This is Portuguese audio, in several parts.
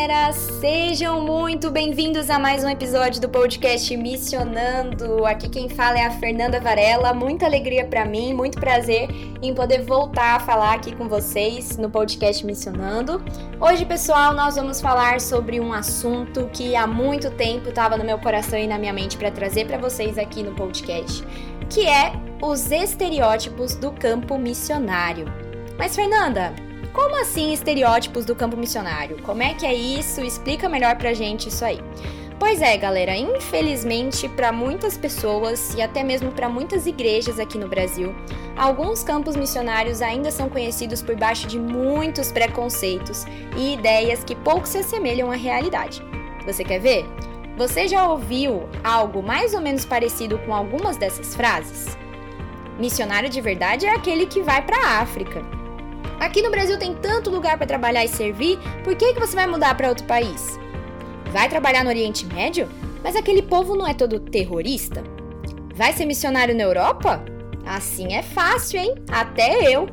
Galera, sejam muito bem-vindos a mais um episódio do podcast Missionando. Aqui quem fala é a Fernanda Varela. Muita alegria para mim, muito prazer em poder voltar a falar aqui com vocês no podcast Missionando. Hoje, pessoal, nós vamos falar sobre um assunto que há muito tempo estava no meu coração e na minha mente para trazer para vocês aqui no podcast, que é os estereótipos do campo missionário. Mas, Fernanda, como assim estereótipos do campo missionário? Como é que é isso? Explica melhor pra gente isso aí. Pois é, galera, infelizmente para muitas pessoas e até mesmo para muitas igrejas aqui no Brasil, alguns campos missionários ainda são conhecidos por baixo de muitos preconceitos e ideias que pouco se assemelham à realidade. Você quer ver? Você já ouviu algo mais ou menos parecido com algumas dessas frases? Missionário de verdade é aquele que vai para a África. Aqui no Brasil tem tanto lugar para trabalhar e servir, por que, que você vai mudar para outro país? Vai trabalhar no Oriente Médio? Mas aquele povo não é todo terrorista? Vai ser missionário na Europa? Assim é fácil, hein? Até eu.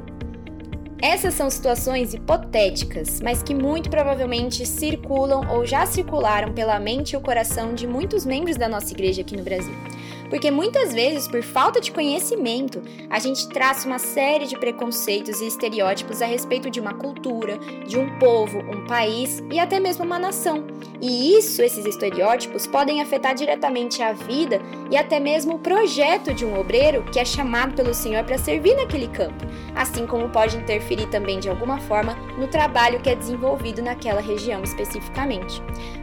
Essas são situações hipotéticas, mas que muito provavelmente circulam ou já circularam pela mente e o coração de muitos membros da nossa igreja aqui no Brasil. Porque muitas vezes, por falta de conhecimento, a gente traça uma série de preconceitos e estereótipos a respeito de uma cultura, de um povo, um país e até mesmo uma nação. E isso, esses estereótipos, podem afetar diretamente a vida e até mesmo o projeto de um obreiro que é chamado pelo Senhor para servir naquele campo, assim como pode interferir também de alguma forma no trabalho que é desenvolvido naquela região especificamente.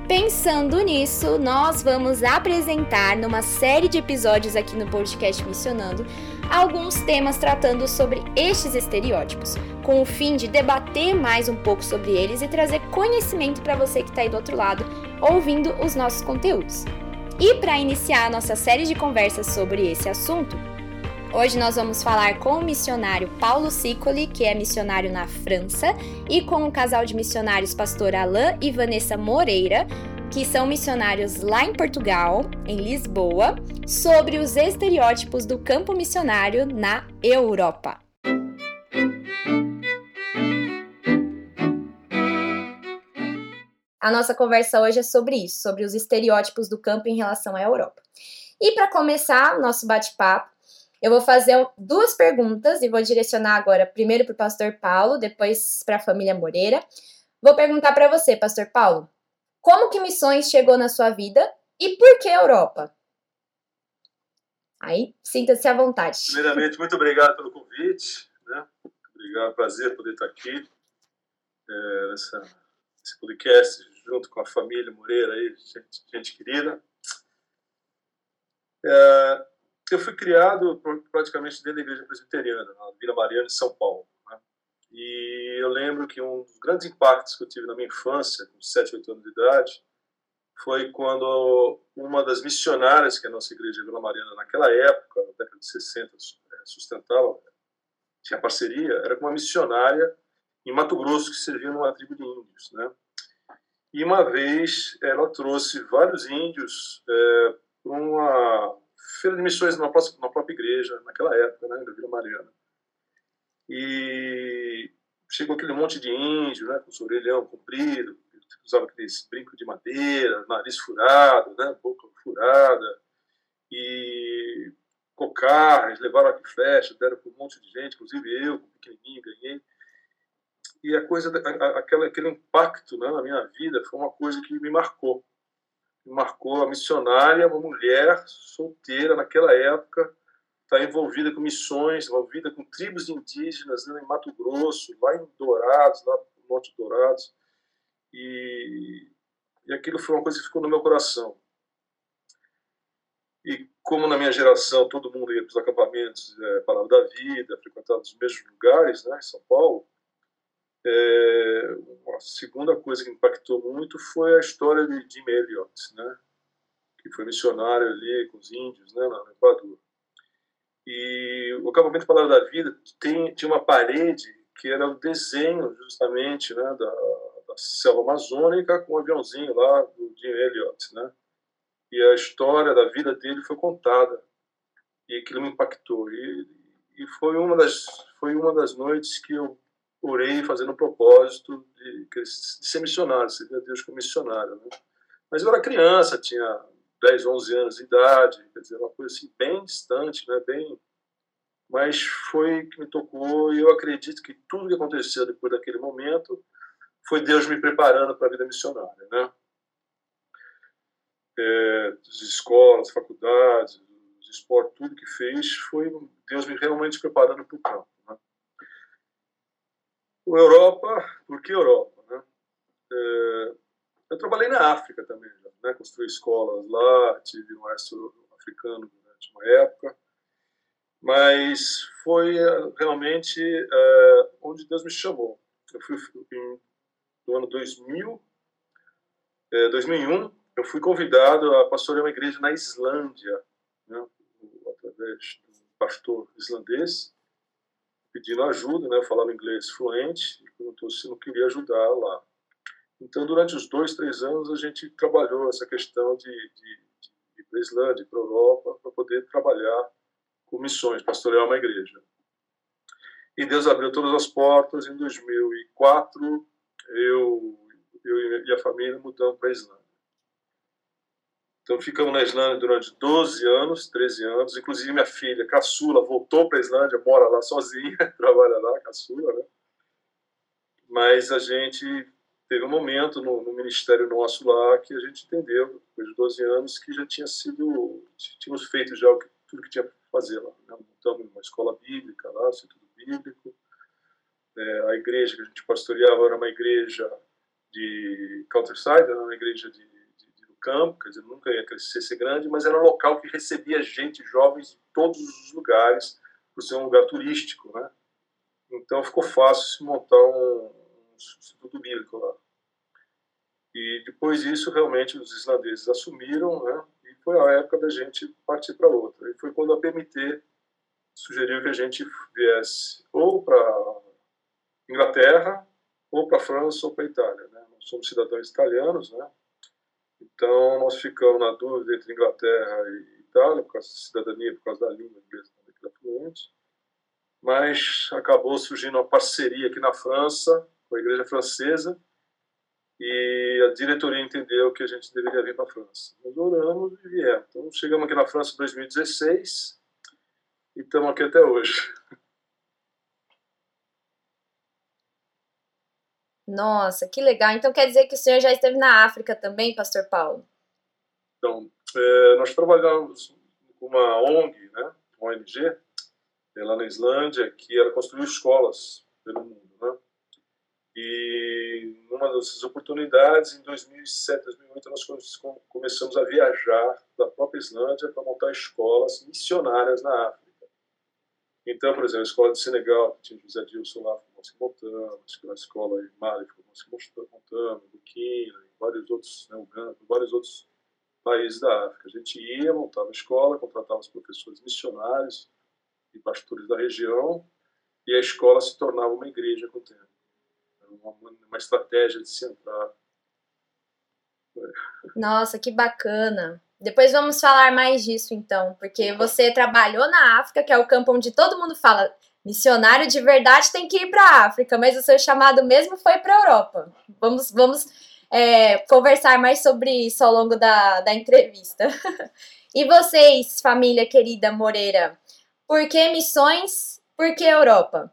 Pensando nisso, nós vamos apresentar numa série de episódios aqui no podcast Missionando alguns temas tratando sobre estes estereótipos, com o fim de debater mais um pouco sobre eles e trazer conhecimento para você que está aí do outro lado ouvindo os nossos conteúdos. E para iniciar a nossa série de conversas sobre esse assunto, Hoje nós vamos falar com o missionário Paulo Sicoli, que é missionário na França, e com o casal de missionários pastor Alain e Vanessa Moreira, que são missionários lá em Portugal, em Lisboa, sobre os estereótipos do campo missionário na Europa. A nossa conversa hoje é sobre isso, sobre os estereótipos do campo em relação à Europa. E para começar o nosso bate-papo, eu vou fazer duas perguntas e vou direcionar agora primeiro para o pastor Paulo, depois para a família Moreira. Vou perguntar para você, pastor Paulo, como que missões chegou na sua vida e por que Europa? Aí, sinta-se à vontade. Primeiramente, muito obrigado pelo convite. Né? Obrigado, prazer poder estar aqui é, nessa, nesse podcast junto com a família Moreira, aí, gente, gente querida. É, eu fui criado praticamente dentro da igreja presbiteriana, na Vila Mariana, em São Paulo. Né? E eu lembro que um dos grandes impactos que eu tive na minha infância, com 7, 8 anos de idade, foi quando uma das missionárias que a nossa igreja Vila Mariana, naquela época, na década de 60, é, sustentava, tinha parceria, era com uma missionária em Mato Grosso que servia numa tribo de índios. Né? E uma vez ela trouxe vários índios é, para uma feira de missões na na própria igreja, naquela época, né, da Vila Mariana. E chegou aquele monte de índio, né, com o orelhão comprido, usava aqueles brincos de madeira, nariz furado, né, boca furada, e cocarras, levaram aqui flecha, deram para um monte de gente, inclusive eu, pequenininho, ganhei. E a coisa, aquela, aquele impacto né, na minha vida foi uma coisa que me marcou marcou a missionária, uma mulher solteira naquela época, está envolvida com missões, envolvida com tribos indígenas né, em Mato Grosso, lá em Dourados, lá no Monte Dourados. E, e aquilo foi uma coisa que ficou no meu coração. E como na minha geração todo mundo ia para os acampamentos é, Palavra da Vida, frequentava os mesmos lugares, né, em São Paulo, É, a segunda coisa que impactou muito foi a história de Jim Elliot, né? que foi missionário ali com os índios né, no Equador. E o acampamento Palavra da Vida tem, tinha uma parede que era o desenho justamente né, da, da selva amazônica com um aviãozinho lá do Jim Elliot, né? E a história da vida dele foi contada e aquilo me impactou. E, e foi uma das foi uma das noites que eu orei fazendo um propósito de, de ser missionário, servir a Deus como missionário. Né? Mas eu era criança, tinha 10, 11 anos de idade, quer dizer, uma coisa assim bem distante, né? bem mas foi que me tocou e eu acredito que tudo que aconteceu depois daquele momento foi Deus me preparando para a vida missionária, né? É, as escolas, faculdades, os esportes, tudo que fez foi Deus me realmente preparando para o campo. Europa, por que Europa? Né? É, eu trabalhei na África também, né? construí escolas lá, tive um exército africano durante uma época, mas foi eh, realmente é, onde Deus me chamou. Eu fui em, no ano 2000, é, 2001, eu fui convidado a pastorear uma igreja na Islândia, né, através de um pastor islandês, pedindo ajuda, né, falava inglês fluente, e perguntou se não queria ajudar lá. Então, durante os dois, três anos, a gente trabalhou essa questão de, de, de ir para a Islândia, para a Europa, para poder trabalhar com missões, pastorear uma igreja. E Deus abriu todas as portas. Em 2004, eu, eu e a família mudamos para a Islândia. Então, ficamos na Islândia durante 12 anos, 13 anos. Inclusive, minha filha, caçula, voltou para a Islândia, mora lá sozinha, trabalha lá, caçula, né? Mas a gente teve um momento no, no, ministério nosso lá que a gente entendeu, depois de 12 anos, que já tinha sido, tínhamos feito já tudo que tinha fazer lá. Né? Montamos uma escola bíblica lá, Instituto Bíblico. É, a igreja que a gente pastoreava era uma igreja de countryside, era uma igreja de, campo, quer dizer, nunca ia crescer, ser grande, mas era um local que recebia gente, jovens de todos os lugares, por ser um lugar turístico, né? Então ficou fácil se montar um, um instituto bíblico lá. E depois disso, realmente, os islandeses assumiram, né? foi a época da gente partir para outra. E foi quando a PMT sugeriu que a gente viesse ou para Inglaterra, ou para França, ou para Itália. Né? Nós somos cidadãos italianos, né? Então, nós ficamos na dúvida entre Inglaterra e Itália, por causa da cidadania, por causa da língua inglesa que era fluente. Mas acabou surgindo uma parceria aqui na França, com a igreja francesa, e a diretoria entendeu que a gente deveria vir para a França. Nós oramos e viemos. Então, chegamos aqui na França em 2016 e estamos aqui até hoje. Nossa, que legal. Então quer dizer que o senhor já esteve na África também, pastor Paulo? Então, é, nós trabalhamos com uma ONG, né, uma ONG, é, lá na Islândia, que era construir escolas pelo mundo. Né? E numa dessas oportunidades, em 2007, 2008, nós começamos a viajar da própria Islândia para montar escolas missionárias na África. Então, por exemplo, a escola de Senegal, que tinha José Dilson lá, formou-se montando, a escola em Mali formou-se montando, Burkina, em vários outros, né, Uganda, vários outros países da África. A gente ia, montava a escola, contratava os professores missionários e pastores da região, e a escola se tornava uma igreja com o tempo uma, uma estratégia de se entrar. Nossa, que bacana. Depois vamos falar mais disso então, porque você trabalhou na África, que é o campo onde todo mundo fala missionário de verdade tem que ir para a África, mas o seu chamado mesmo foi para a Europa. Vamos, vamos é, conversar mais sobre isso ao longo da, da entrevista. e vocês, família querida Moreira, por que missões? Por que Europa?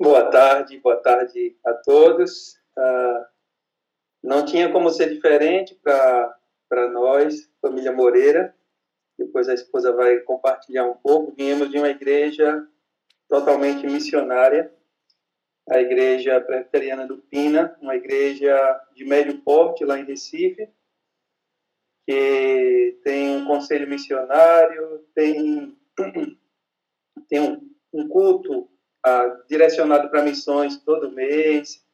Boa tarde, boa tarde a todos. Uh, não tinha como ser diferente para nós, família Moreira. Depois a esposa vai compartilhar um pouco. Viemos de uma igreja totalmente missionária, a igreja presbiteriana do Pina, uma igreja de médio porte lá em Recife, que tem um conselho missionário, tem, tem um, um culto ah, direcionado para missões todo mês.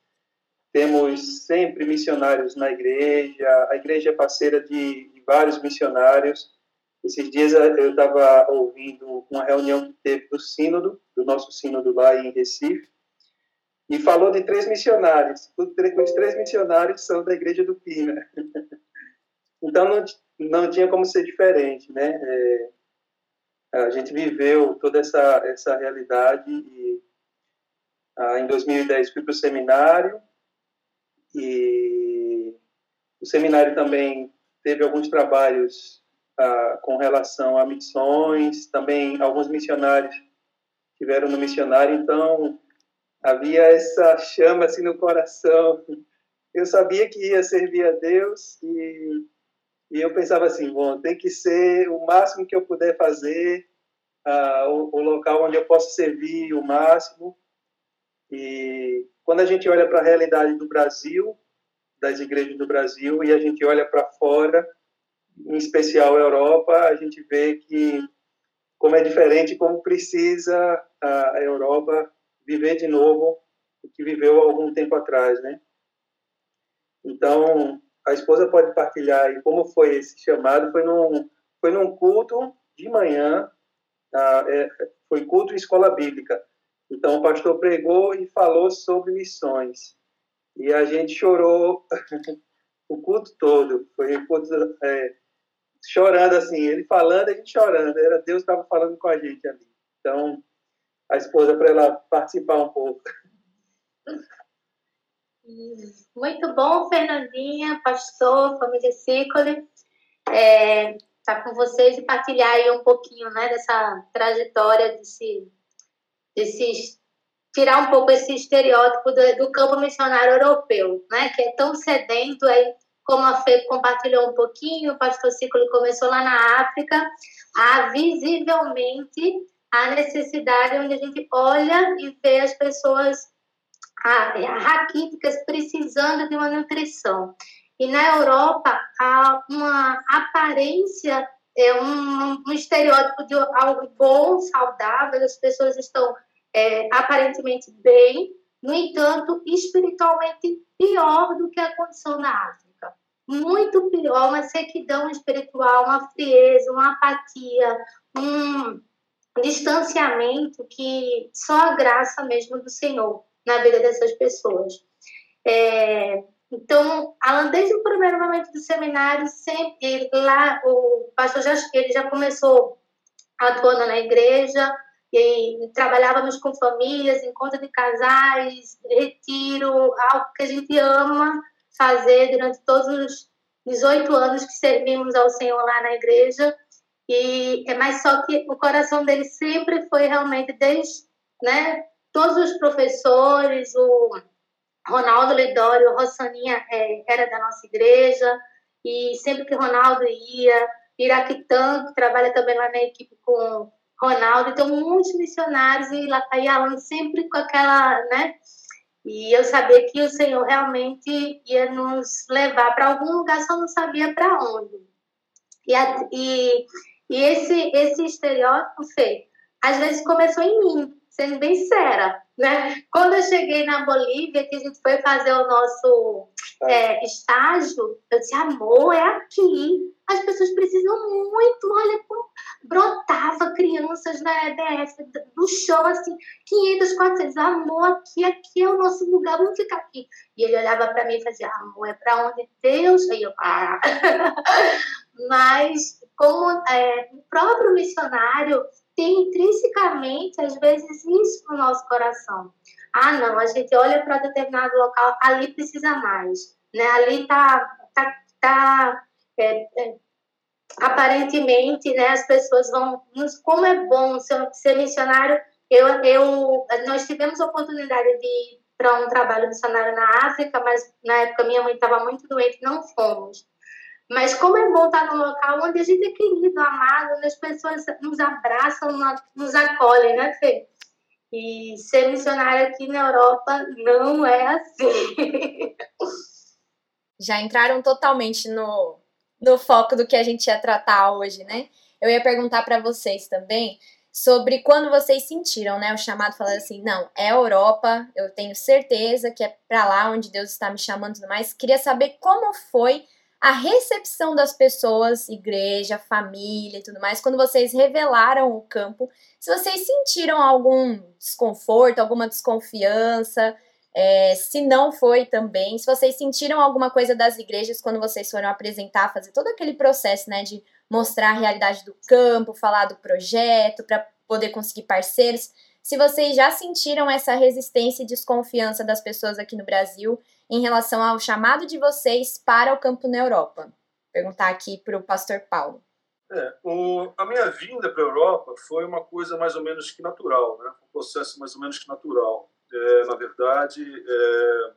Temos sempre missionários na igreja. A igreja é parceira de, de vários missionários. Esses dias eu estava ouvindo uma reunião que teve do sínodo, do nosso sínodo lá em Recife, e falou de três missionários. Os três missionários são da igreja do Pina. Então não, não tinha como ser diferente, né? É, a gente viveu toda essa essa realidade e ah, em 2010 fui para o seminário e o seminário também teve alguns trabalhos ah, com relação a missões, também alguns missionários tiveram no missionário, então havia essa chama assim no coração. Eu sabia que ia servir a Deus e, e eu pensava assim, bom, tem que ser o máximo que eu puder fazer, ah, o, o local onde eu posso servir o máximo. E quando a gente olha para a realidade do Brasil, das igrejas do Brasil, e a gente olha para fora, em especial a Europa, a gente vê que como é diferente, como precisa a Europa viver de novo o que viveu algum tempo atrás, né? Então, a esposa pode partilhar aí como foi esse chamado, foi num, foi num culto de manhã, tá? é, foi culto em escola bíblica. Então, o pastor pregou e falou sobre missões. E a gente chorou o culto todo. Foi culto é, chorando assim, ele falando, a gente chorando. Era Deus estava falando com a gente ali. Então, a esposa para ela participar um pouco. Muito bom, Fernandinha, pastor, família Cicole. É, tá com vocês e partilhar aí um pouquinho, né, dessa trajetória, desse, desse tirar um pouco esse estereótipo do, do, campo missionário europeu, né, que é tão sedento aí, como a Fê compartilhou um pouquinho, o pastor Ciclo começou lá na África, há visivelmente a necessidade onde a gente olha e vê as pessoas raquíticas precisando de uma nutrição. E na Europa há uma aparência, é um, um estereótipo de algo bom, saudável, as pessoas estão é, aparentemente bem, no entanto, espiritualmente pior do que a condição na África. Muito pior, uma sequidão espiritual, uma frieza, uma apatia, um distanciamento que só a graça mesmo do Senhor na vida dessas pessoas. É, então, Alan, desde o primeiro momento do seminário, sempre lá o pastor já ele já começou atuando na igreja e trabalhávamos com famílias, encontro de casais, retiro, algo que a gente ama fazer durante todos os 18 anos que servimos ao Senhor lá na igreja. E é mais só que o coração dele sempre foi realmente desde, né, todos os professores, o Ronaldo Lidório, o Rossaninha é, era da nossa igreja, e sempre que Ronaldo ia, Iraquitã, que trabalha também lá na equipe com Ronaldo, então muitos missionários, e lá e Alan sempre com aquela, né, e eu sabia que o Senhor realmente ia nos levar para algum lugar, só não sabia para onde. E, a, e e esse, esse estereótipo, Fê, às vezes começou em mim, sendo bem sincera, né? Quando eu cheguei na Bolívia, que a gente foi fazer o nosso é, estágio, eu disse, amor, é aqui. As pessoas precisam muito, olha, brotava crianças na EDF do chão, assim, 500, 400, amor, aqui, aqui é o nosso lugar, vamos ficar aqui. E ele olhava para mim e fazia, amor, é para onde Deus? Aí eu, ah. Mas como é, o próprio missionário tem intrinsecamente, às vezes, isso no nosso coração. Ah, não, a gente olha para determinado local, ali precisa mais, né? Ali tá, tá, tá é, é, aparentemente, né? As pessoas vão, como é bom ser, ser missionário. Eu, eu, nós tivemos a oportunidade de ir para um trabalho missionário na África, mas na época minha mãe estava muito doente, não fomos. Mas como é bom estar num local onde a gente é querido, amado, onde as pessoas nos abraçam, nos acolhem, né, Fê? E ser missionário aqui na Europa não é assim. Já entraram totalmente no, no foco do que a gente ia tratar hoje, né? Eu ia perguntar para vocês também sobre quando vocês sentiram, né, o chamado falando assim, não, é Europa, eu tenho certeza que é para lá onde Deus está me chamando e tudo mais. Queria saber como foi a recepção das pessoas, igreja, família e tudo mais, quando vocês revelaram o campo, se vocês sentiram algum desconforto, alguma desconfiança, é, se não foi também, se vocês sentiram alguma coisa das igrejas quando vocês foram apresentar, fazer todo aquele processo, né, de mostrar a realidade do campo, falar do projeto, para poder conseguir parceiros. Se vocês já sentiram essa resistência e desconfiança das pessoas aqui no Brasil em relação ao chamado de vocês para o campo na Europa? Perguntar aqui para o pastor Paulo. É, o, a minha vinda para a Europa foi uma coisa mais ou menos que natural, né? um processo mais ou menos que natural. É, na verdade, é,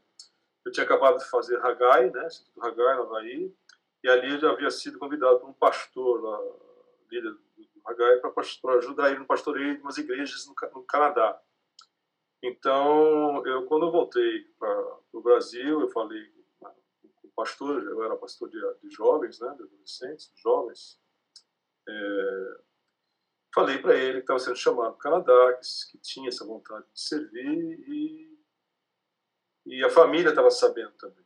eu tinha acabado de fazer Hagai, né? Instituto Hagai, no Havaí, e ali eu já havia sido convidado por um pastor, lá, líder do Hagai, para ajudar ele no pastoreio de umas igrejas no, no Canadá. Então, eu quando eu voltei para o Brasil, eu falei com o pastor, eu era pastor de, de jovens, né, de adolescentes, jovens, é, falei para ele que estava sendo chamado para o Canadá, que, que, tinha essa vontade de servir e, e a família estava sabendo também.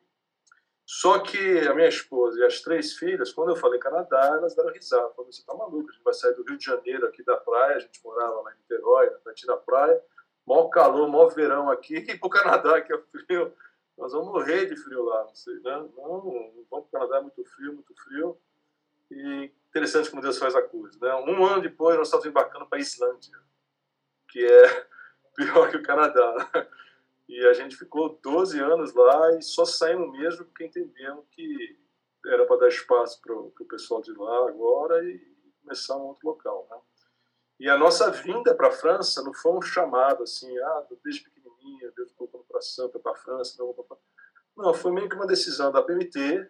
Só que a minha esposa e as três filhas, quando eu falei Canadá, elas deram risada. Falaram, você está maluco, a gente vai sair do Rio de Janeiro, aqui da praia, a gente morava lá em Niterói, na frente da praia, maior calor, maior verão aqui, e para o Canadá, que é frio, nós vamos morrer de frio lá, não sei, né? Não, vamos para o Canadá, é muito frio, muito frio. E interessante como Deus faz a coisa, né? Um ano depois, nós estávamos embarcando para a Islândia, que é pior que o Canadá. E a gente ficou 12 anos lá e só saímos mesmo porque entendemos que era para dar espaço para o pessoal de lá agora e começar um outro local, né? E a nossa vinda para a França não foi um chamado assim, ah, desde pequenininha, Deus colocou no coração para a França, não para Não, foi meio que uma decisão da PMT,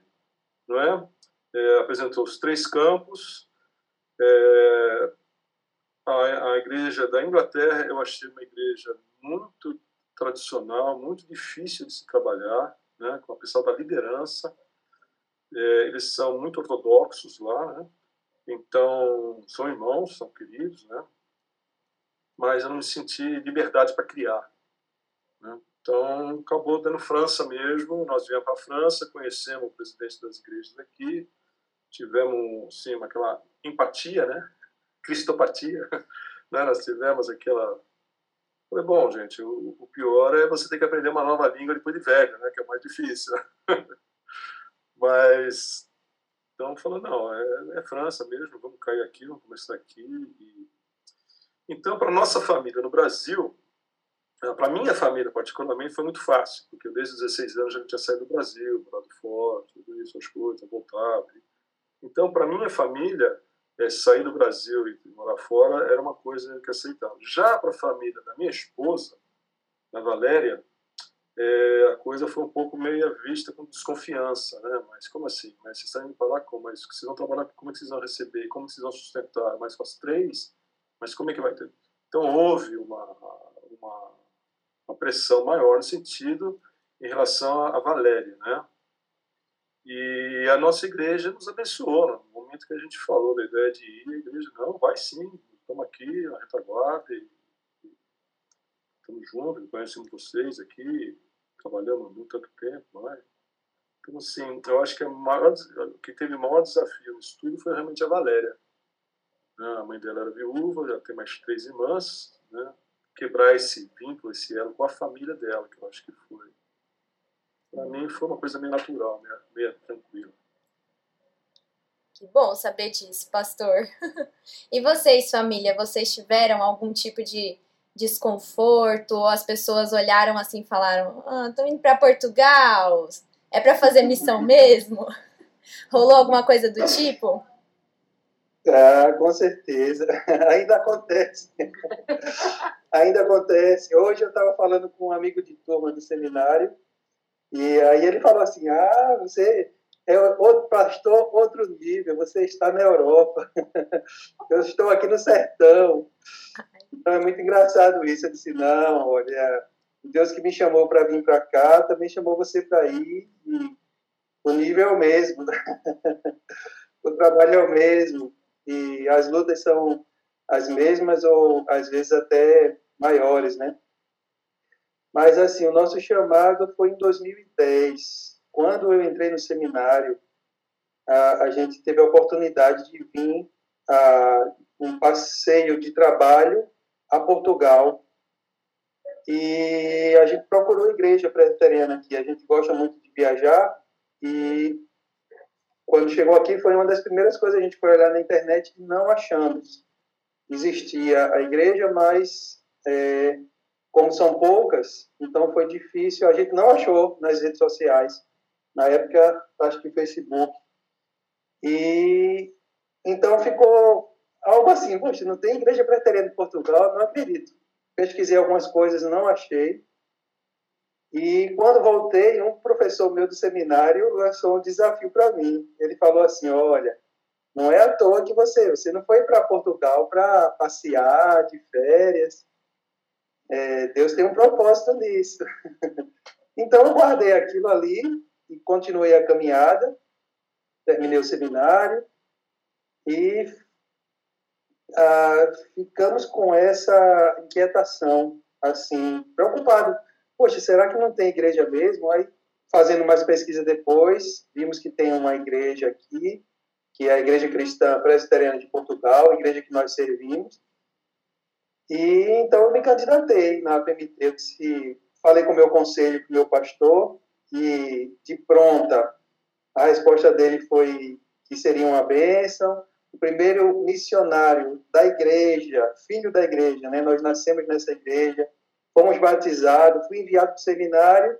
não é? é apresentou os três campos. É, a, a igreja da Inglaterra eu achei uma igreja muito tradicional, muito difícil de se trabalhar, né, com a pessoal da liderança. É, eles são muito ortodoxos lá, né? Então, são irmãos, são queridos, né? Mas eu não me senti liberdade para criar. Né? Então, acabou dando França mesmo. Nós viemos para a França, conhecemos o presidente das igrejas aqui, tivemos, sim, aquela empatia, né? Cristopatia. Né? Nós tivemos aquela. Falei, bom, gente, o, o, pior é você ter que aprender uma nova língua depois de velho, né? Que é mais difícil. Mas então, falou, não, é, é, França mesmo, vamos cair aqui, vamos começar aqui. E... Então, para nossa família no Brasil, é, para minha família particularmente, foi muito fácil, porque desde os 16 anos já tinha saído do Brasil, morado fora, tudo isso, as coisas, voltava. Então, para minha família, é, sair do Brasil e morar fora era uma coisa que aceitava. Já para a família da minha esposa, da Valéria, é, a coisa foi um pouco meio vista com desconfiança, né? Mas como assim? Mas vocês estão indo para lá como? Mas vocês vão trabalhar, como é que vocês vão receber? Como vocês vão sustentar? Mas com as três? Mas como é que vai ter? Então houve uma, uma, uma pressão maior no sentido em relação à Valéria, né? E a nossa igreja nos abençoou. No momento que a gente falou da ideia de ir, a igreja, não, vai sim, estamos aqui na retaguarda e estamos juntos, conhecemos vocês aqui, trabalhamos há tanto tempo, não é? Então, assim, eu acho que a maior, o que teve o maior desafio no estudo foi realmente a Valéria. Né? A mãe dela era viúva, já tem mais três irmãs, né? quebrar esse vínculo, esse elo com a família dela, que eu acho que foi. Para mim, foi uma coisa meio natural, meio, meio tranquila. Que bom saber disso, pastor. e vocês, família, vocês tiveram algum tipo de desconforto, ou as pessoas olharam assim e falaram: ah, indo para Portugal, é para fazer missão mesmo? Rolou alguma coisa do tipo? Ah, com certeza. Ainda acontece. Ainda acontece. Hoje eu estava falando com um amigo de turma do seminário, e aí ele falou assim: Ah, você é outro pastor, outro nível, você está na Europa. Eu estou aqui no sertão. Então é muito engraçado isso. Eu disse: não, olha, Deus que me chamou para vir para cá também chamou você para ir. E o nível é o mesmo, o trabalho é o mesmo. E as lutas são as mesmas ou às vezes até maiores, né? Mas assim, o nosso chamado foi em 2010, quando eu entrei no seminário, a, a gente teve a oportunidade de vir a um passeio de trabalho a Portugal e a gente procurou a igreja presbiteriana aqui. A gente gosta muito de viajar e quando chegou aqui foi uma das primeiras coisas a gente foi olhar na internet e não achamos. Existia a igreja, mas é, como são poucas, então foi difícil. A gente não achou nas redes sociais. Na época, acho que Facebook. E então ficou algo assim, poxa, não tem igreja presbiteriana em Portugal, não acredito pesquisei algumas coisas, não achei. E quando voltei, um professor meu do seminário lançou um desafio para mim. Ele falou assim: Olha, não é à toa que você, você não foi para Portugal para passear de férias. É, Deus tem um propósito nisso. então eu guardei aquilo ali e continuei a caminhada. Terminei o seminário e ah, ficamos com essa inquietação, assim, preocupado. Poxa, será que não tem igreja mesmo? Aí, fazendo mais pesquisa depois, vimos que tem uma igreja aqui, que é a Igreja Cristã Presbiteriana de Portugal, a igreja que nós servimos. E então eu me candidatei na PMT, eu disse, falei com o meu conselho, com o meu pastor, e de pronta a resposta dele foi que seria uma bênção, o primeiro missionário da igreja, filho da igreja, né? Nós nascemos nessa igreja, fomos batizados, fui enviado para o seminário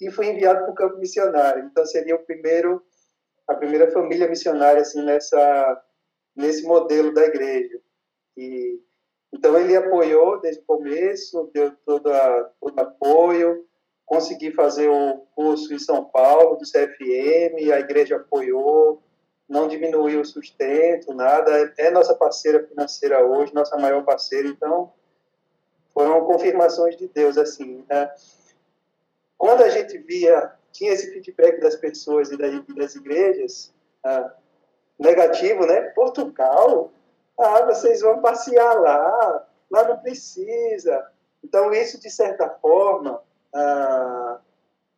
e fui enviado para o campo missionário. Então seria o primeiro, a primeira família missionária assim nessa nesse modelo da igreja. E então ele apoiou desde o começo, deu todo, a, todo apoio, consegui fazer o curso em São Paulo do CFM, a igreja apoiou não diminuiu o sustento, nada. É nossa parceira financeira hoje, nossa maior parceira. Então, foram confirmações de Deus, assim. Né? Quando a gente via, tinha esse feedback das pessoas e das igrejas, ah, negativo, né? Portugal, ah, vocês vão passear lá, lá não precisa. Então, isso, de certa forma, ah,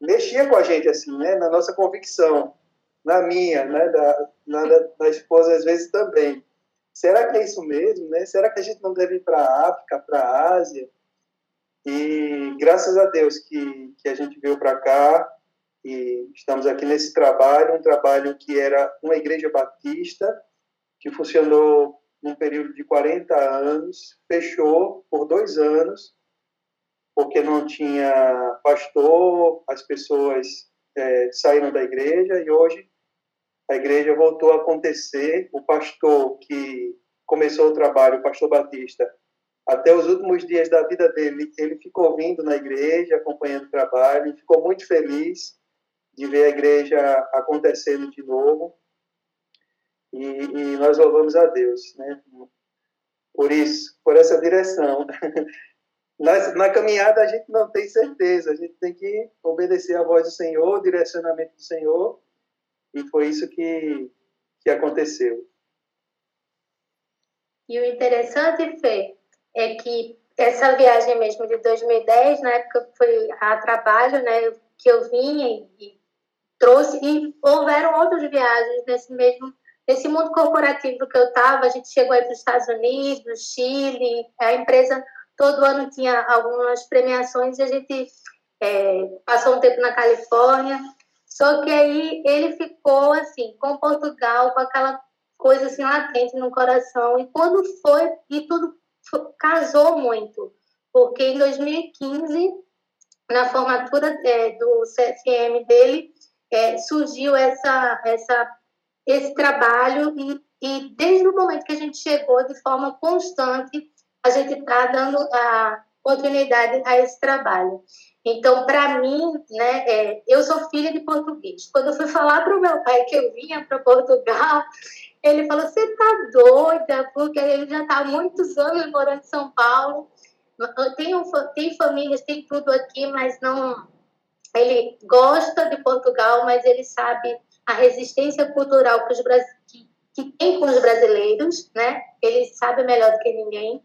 mexia com a gente, assim, né? Na nossa convicção na minha, né, da, na da, esposa às vezes também. Será que é isso mesmo, né? Será que a gente não deve ir para a África, para a Ásia? E graças a Deus que, que a gente veio para cá e estamos aqui nesse trabalho, um trabalho que era uma igreja batista, que funcionou num período de 40 anos, fechou por dois anos, porque não tinha pastor, as pessoas é, saíram da igreja e hoje a igreja voltou a acontecer. O pastor que começou o trabalho, o pastor Batista, até os últimos dias da vida dele, ele ficou vindo na igreja, acompanhando o trabalho, ficou muito feliz de ver a igreja acontecendo de novo. E, e nós louvamos a Deus, né? Por isso, por essa direção. Na, na, caminhada a gente não tem certeza, a gente tem que obedecer a voz do Senhor, o direcionamento do Senhor, e foi isso que, que aconteceu. E o interessante, Fê, é que essa viagem mesmo de 2010, na época foi a trabalho, né, que eu vinha e, trouxe, e houveram outras viagens nesse mesmo, nesse mundo corporativo que eu estava, a gente chegou aí para os Estados Unidos, Chile, a empresa todo ano tinha algumas premiações e a gente é, passou um tempo na Califórnia, só que aí ele ficou assim, com Portugal, com aquela coisa assim latente no coração. E quando foi, e tudo casou muito, porque em 2015, na formatura é, do CFM dele, é, surgiu essa, essa, esse trabalho e, e desde o momento que a gente chegou de forma constante, a gente está dando a continuidade a esse trabalho. Então, para mim, né, é, eu sou filha de português. Quando eu fui falar para o meu pai que eu vinha para Portugal, ele falou: Você está doida? Porque ele já está há muitos anos morando em São Paulo. Tem, tem famílias, tem tudo aqui, mas não. Ele gosta de Portugal, mas ele sabe a resistência cultural que, os, que que tem com os brasileiros, né? Ele sabe melhor do que ninguém.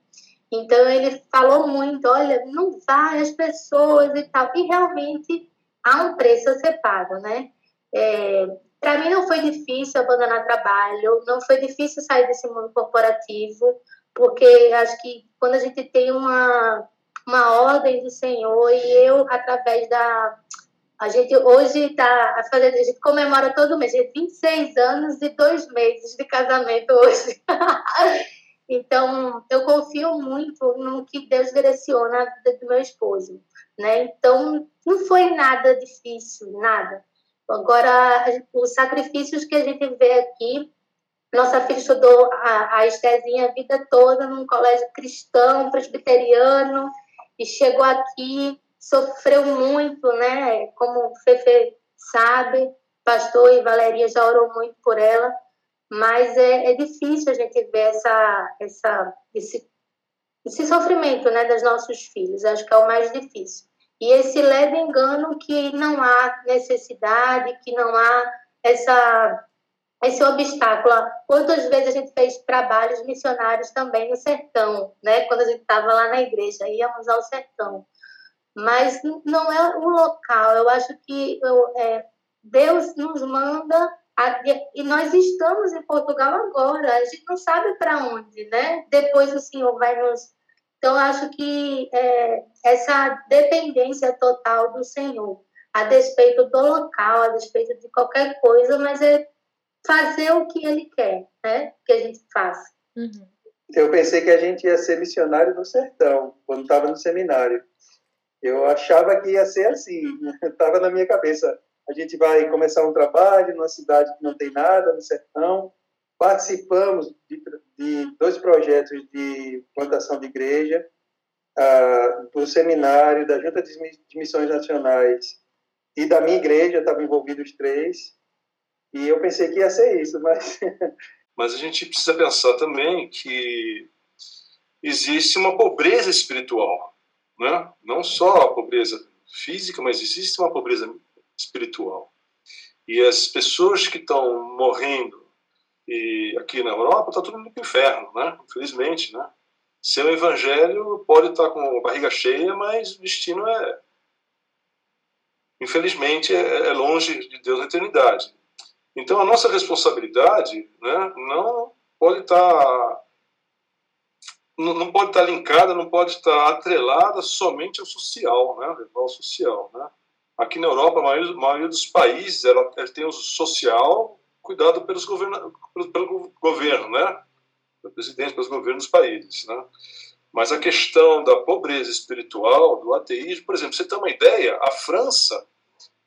Então ele falou muito, olha, não vai as pessoas e tal. E realmente há um preço a ser pago, né? É, para mim não foi difícil abandonar trabalho, não foi difícil sair desse mundo corporativo, porque acho que quando a gente tem uma uma ordem do Senhor e eu através da a gente hoje está fazendo, a gente comemora todo mês, 26 anos e dois meses de casamento hoje. então, eu confio muito no que Deus direciona a vida do meu esposo, né? Então, não foi nada difícil, nada. Agora, os sacrifícios que a gente vê aqui, nossa filha estudou a, a Estezinha a vida toda num colégio cristão, presbiteriano, e chegou aqui sofreu muito, né? Como o Fefe sabe, pastor e Valeria já orou muito por ela, mas é, é difícil a gente ver essa, essa, esse, esse sofrimento, né, dos nossos filhos. Acho que é o mais difícil. E esse leve engano que não há necessidade, que não há essa esse obstáculo. Quantas vezes a gente fez trabalhos missionários também no sertão, né? Quando a gente estava lá na igreja, íamos ao sertão mas não é o local. Eu acho que eu, é, Deus nos manda e nós estamos em Portugal agora. A gente não sabe para onde, né? Depois o Senhor vai nos. Então, eu acho que é, essa dependência total do Senhor, a despeito do local, a despeito de qualquer coisa, mas é fazer o que Ele quer, né? Que a gente faça. Uhum. Eu pensei que a gente ia ser missionário no sertão, quando estava no seminário. Eu achava que ia ser assim, estava na minha cabeça. A gente vai começar um trabalho numa cidade que não tem nada, no sertão. Participamos de, de dois projetos de plantação de igreja, uh, do seminário, da Junta de Missões Nacionais e da minha igreja, estavam envolvidos três. E eu pensei que ia ser isso, mas. Mas a gente precisa pensar também que existe uma pobreza espiritual né? não só a pobreza física, mas existe uma pobreza espiritual. E as pessoas que estão morrendo e aqui na Europa está tudo no inferno, né? Infelizmente, né? Seu evangelho pode estar tá com a barriga cheia, mas o destino é, infelizmente, é, é longe de Deus na eternidade. Então a nossa responsabilidade, né, não pode estar tá não pode estar linkada, não pode estar atrelada somente ao social, né, ao social, né. Aqui na Europa, a maioria, a maioria dos países ela, ela, tem o social cuidado pelos governo, pelo, governo, né, pelo presidente, pelos governos dos países, né. Mas a questão da pobreza espiritual, do ateísmo, por exemplo, você tem uma ideia, a França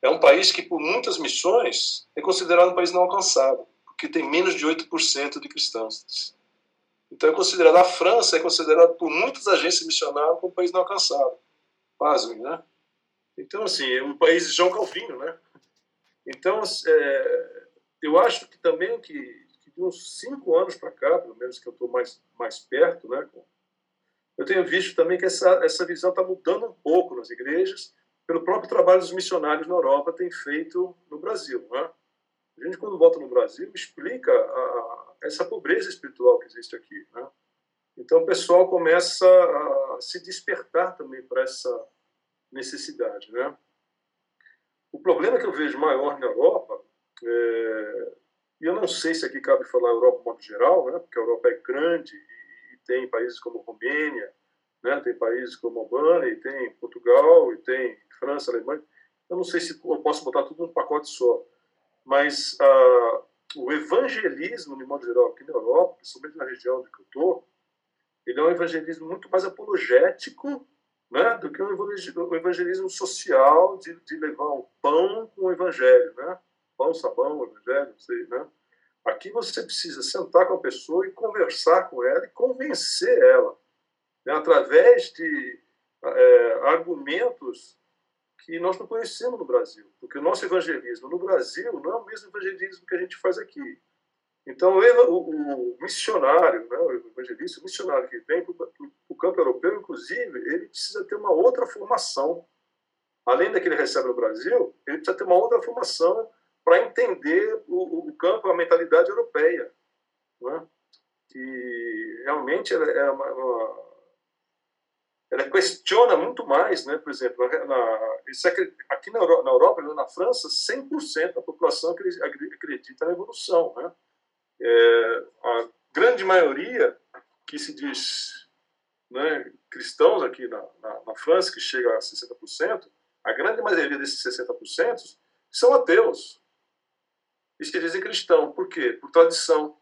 é um país que, por muitas missões, é considerado um país não alcançado, porque tem menos de 8% de cristãos. Então é considerado, a França é considerada por muitas agências missionárias como um país não alcançado. Pasmem, né? Então, assim, é um país de João Calvino, né? Então, é, eu acho que também que, que de uns cinco anos para cá, pelo menos que eu estou mais, mais perto, né? Eu tenho visto também que essa, essa visão está mudando um pouco nas igrejas, pelo próprio trabalho dos missionários na Europa tem feito no Brasil, né? A gente, quando volta no Brasil, explica a, essa pobreza espiritual que existe aqui. Né? Então, o pessoal começa a se despertar também para essa necessidade. Né? O problema que eu vejo maior na Europa, é, e eu não sei se aqui cabe falar Europa de modo geral, né? porque a Europa é grande e, tem países como Romênia, né? tem países como Albânia, e tem Portugal, e tem França, Alemanha. Eu não sei se eu posso botar tudo num pacote só mas uh, o evangelismo, de modo geral, aqui na Europa, principalmente na região onde eu estou, ele é um evangelismo muito mais apologético né, do que um evangelismo social de, de levar um pão com o evangelho, né? Pão, sabão, evangelho, não sei, né? Aqui você precisa sentar com a pessoa e conversar com ela e convencer ela, né, através de é, argumentos que nós não conhecemos no Brasil, porque o nosso evangelismo no Brasil não é o mesmo evangelismo que a gente faz aqui. Então, o, o missionário, né, o evangelista, o missionário que vem para o campo europeu, inclusive, ele precisa ter uma outra formação. Além da que ele recebe no Brasil, ele precisa ter uma outra formação para entender o, o campo, a mentalidade europeia. né? que realmente ela, é ela questiona muito mais, né? por exemplo, na, aqui na Europa, na, Europa, na França, 100% da população acredita na evolução. Né? É, a grande maioria que se diz né, cristãos aqui na, na, na, França, que chega a 60%, a grande maioria desses 60% são ateus. E se dizem cristão. Por quê? Por tradição.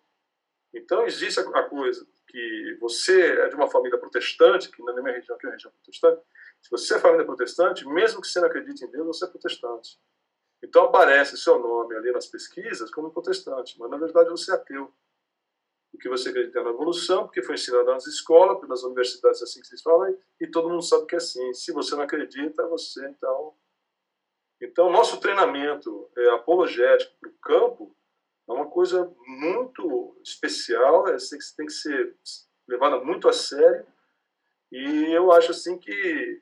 Então, existe a, coisa que você é de uma família protestante, que na minha região, que é uma região protestante, se você é família protestante, mesmo que você não acredite em Deus, você é protestante. Então aparece seu nome ali nas pesquisas como protestante, mas na verdade você é ateu porque você acredita na evolução, porque foi ensinado nas escolas, nas universidades, assim que vocês falam, e todo mundo sabe que é assim. Se você não acredita, você então. Então, nosso treinamento é, apologético para o campo é uma coisa muito especial, é, tem que ser levada muito a sério, e eu acho assim que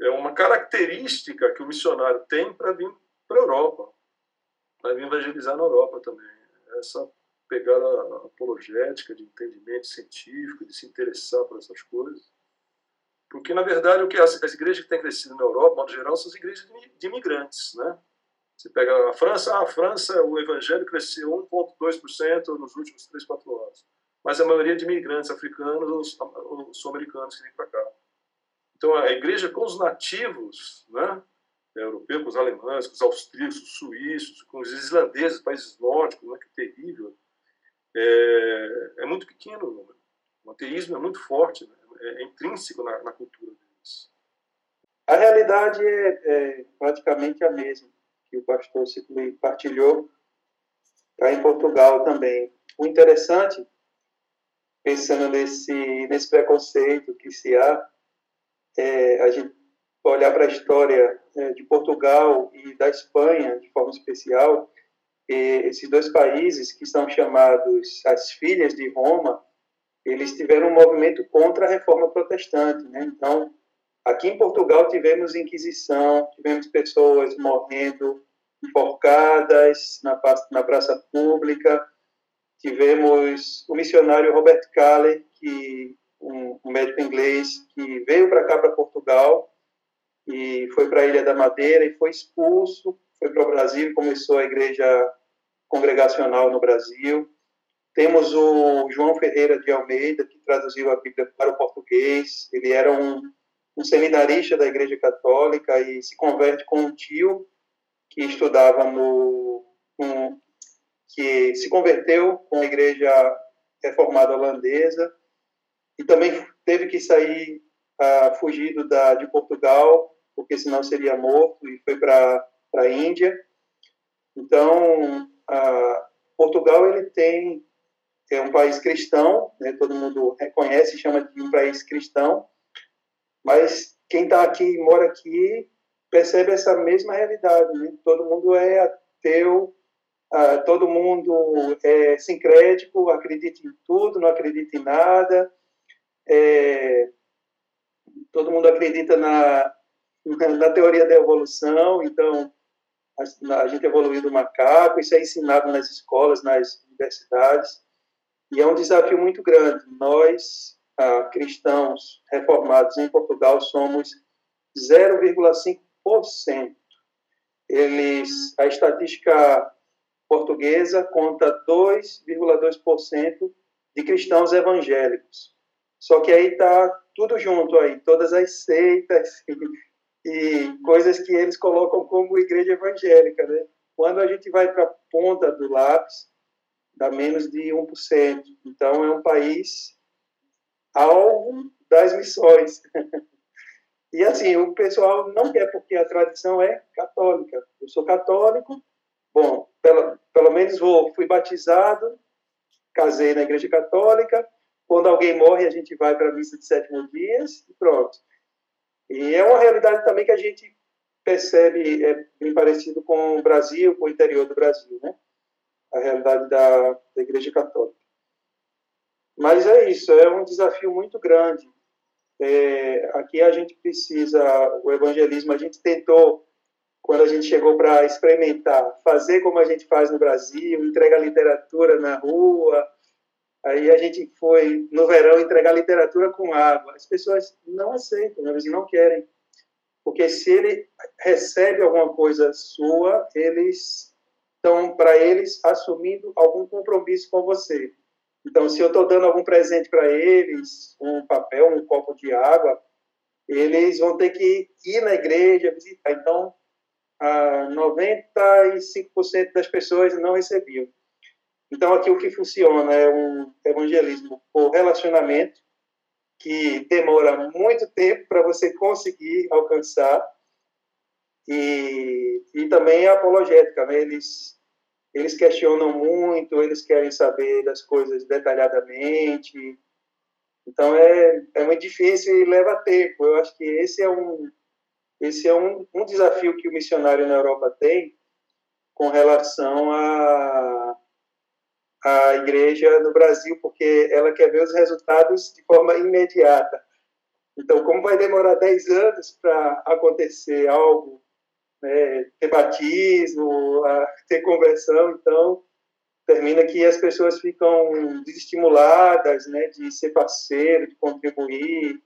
é uma característica que o missionário tem para vir para a Europa, para vir evangelizar na Europa também. Essa pegar a apologética de entendimento científico, de se interessar por essas coisas. Porque, na verdade, o que as, as igrejas que têm crescido na Europa, de modo geral, são as igrejas de, de imigrantes. Né? Você pega a França, ah, a França, o evangelho cresceu 1,2% nos últimos 3, 4 anos. Mas a maioria de imigrantes africanos ou sul-americanos que vêm para cá. Então, a igreja com os nativos, né? europeus, com os alemães, com os austríacos, os suíços, com os islandeses, países nórdicos, né? que terrível é, é muito pequeno o número. O ateísmo é muito forte, né? é, é, intrínseco na, na, cultura deles. A realidade é, é, praticamente a mesma que o pastor Ciclui partilhou cá em Portugal também. O interessante, pensando nesse, nesse preconceito que se há, é a gente olhar para a história é, de Portugal e da Espanha de forma especial, esses dois países, que são chamados as filhas de Roma, eles tiveram um movimento contra a reforma protestante. Né? Então, aqui em Portugal tivemos Inquisição, tivemos pessoas morrendo enforcadas na, na praça pública, tivemos o missionário Robert Calle, que um, um médico inglês que veio para cá para Portugal e foi para a Ilha da Madeira e foi expulso foi para o Brasil e começou a igreja congregacional no Brasil. Temos o João Ferreira de Almeida, que traduziu a Bíblia para o português. Ele era um, um seminarista da Igreja Católica e se converte com um tio que estudava no. Um, que se converteu com a Igreja Reformada Holandesa e também teve que sair uh, fugido da, de Portugal, porque senão seria morto, e foi para a Índia. Então, Portugal ele tem é um país cristão, né, todo mundo reconhece, chama de um país cristão, mas quem está aqui, mora aqui, percebe essa mesma realidade. Né? Todo mundo é ateu, uh, todo mundo é sincrético, acredita em tudo, não acredita em nada, é, todo mundo acredita na, na teoria da evolução, então a gente evoluiu do macaco, isso é ensinado nas escolas, nas universidades, e é um desafio muito grande. Nós, ah, cristãos reformados em Portugal, somos 0,5%. Eles, a estatística portuguesa conta 2,2% de cristãos evangélicos. Só que aí está tudo junto aí, todas as seitas, e coisas que eles colocam como igreja evangélica, né? Quando a gente vai para a ponta do lápis, dá menos de 1%. Então, é um país alvo das missões. e assim, o pessoal não quer, porque a tradição é católica. Eu sou católico, bom, pelo, pelo menos vou, fui batizado, casei na igreja católica, quando alguém morre, a gente vai para a missa de sétimo dias e pronto. E é uma realidade também que a gente percebe, é bem parecido com o Brasil, com o interior do Brasil, né? A realidade da, da Igreja Católica. Mas é isso, é um desafio muito grande. É, aqui a gente precisa, o evangelismo, a gente tentou, quando a gente chegou para experimentar, fazer como a gente faz no Brasil, entrega literatura na rua, Aí a gente foi, no verão, entregar literatura com água. As pessoas não aceitam, eles não querem. Porque se ele recebe alguma coisa sua, eles estão, para eles, assumindo algum compromisso com você. Então, se eu estou dando algum presente para eles, um papel, um copo de água, eles vão ter que ir na igreja visitar. Então, 95% das pessoas não recebiam. Então, aqui o que funciona é um evangelismo por relacionamento, que demora muito tempo para você conseguir alcançar, e, e também a apologética, né? eles, eles questionam muito, eles querem saber das coisas detalhadamente, então é, é muito difícil e leva tempo. Eu acho que esse é um, esse é um, um desafio que o missionário na Europa tem com relação a a igreja no Brasil, porque ela quer ver os resultados de forma imediata. Então, como vai demorar 10 anos para acontecer algo, né, ter batismo, ter conversão, então termina que as pessoas ficam desestimuladas né, de ser parceiro, de contribuir,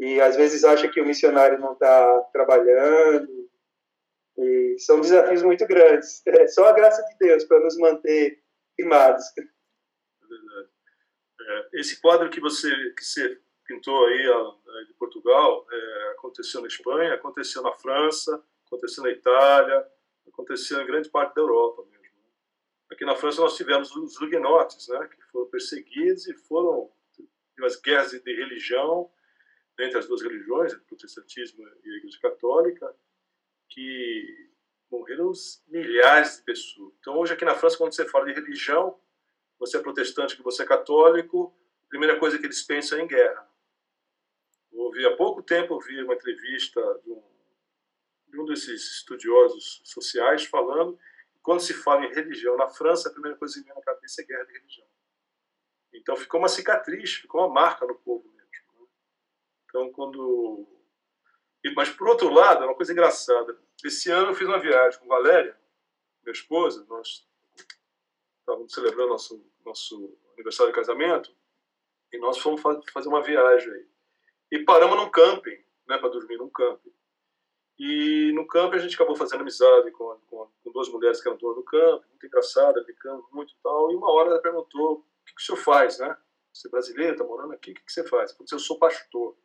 e às vezes acha que o missionário não está trabalhando. E são desafios muito grandes. É só a graça de Deus para nos manter firmados. É verdade. É, esse quadro que você, que você pintou aí de Portugal é, aconteceu na Espanha, aconteceu na França, aconteceu na Itália, aconteceu em grande parte da Europa mesmo. Né? Aqui na França nós tivemos os huguenotes, né, que foram perseguidos e foram umas guerras de religião entre as duas religiões, o protestantismo e a Igreja Católica, que morreram milhares de pessoas. Então, hoje aqui na França, quando você fala de religião, você é protestante, que você é católico, a primeira coisa que eles pensam é em guerra. Eu ouvi há pouco tempo ouvi uma entrevista de um, de um desses estudiosos sociais falando que quando se fala em religião na França, a primeira coisa que vem na cabeça é guerra de religião. Então ficou uma cicatriz, ficou uma marca no povo mesmo. Né? Então, quando mas, por outro lado, é uma coisa engraçada. Esse ano eu fiz uma viagem com Valéria, minha esposa, nós estávamos celebrando nosso, nosso aniversário de casamento, e nós fomos fazer uma viagem aí. E paramos num camping, né, para dormir num camping. E no camping a gente acabou fazendo amizade com, com, com duas mulheres que eram do camping, muito engraçada, brincando muito e tal. E uma hora ela perguntou: o que, que o senhor faz, né? Você é brasileiro, está morando aqui, o que, que você faz? Disse: eu sou pastor.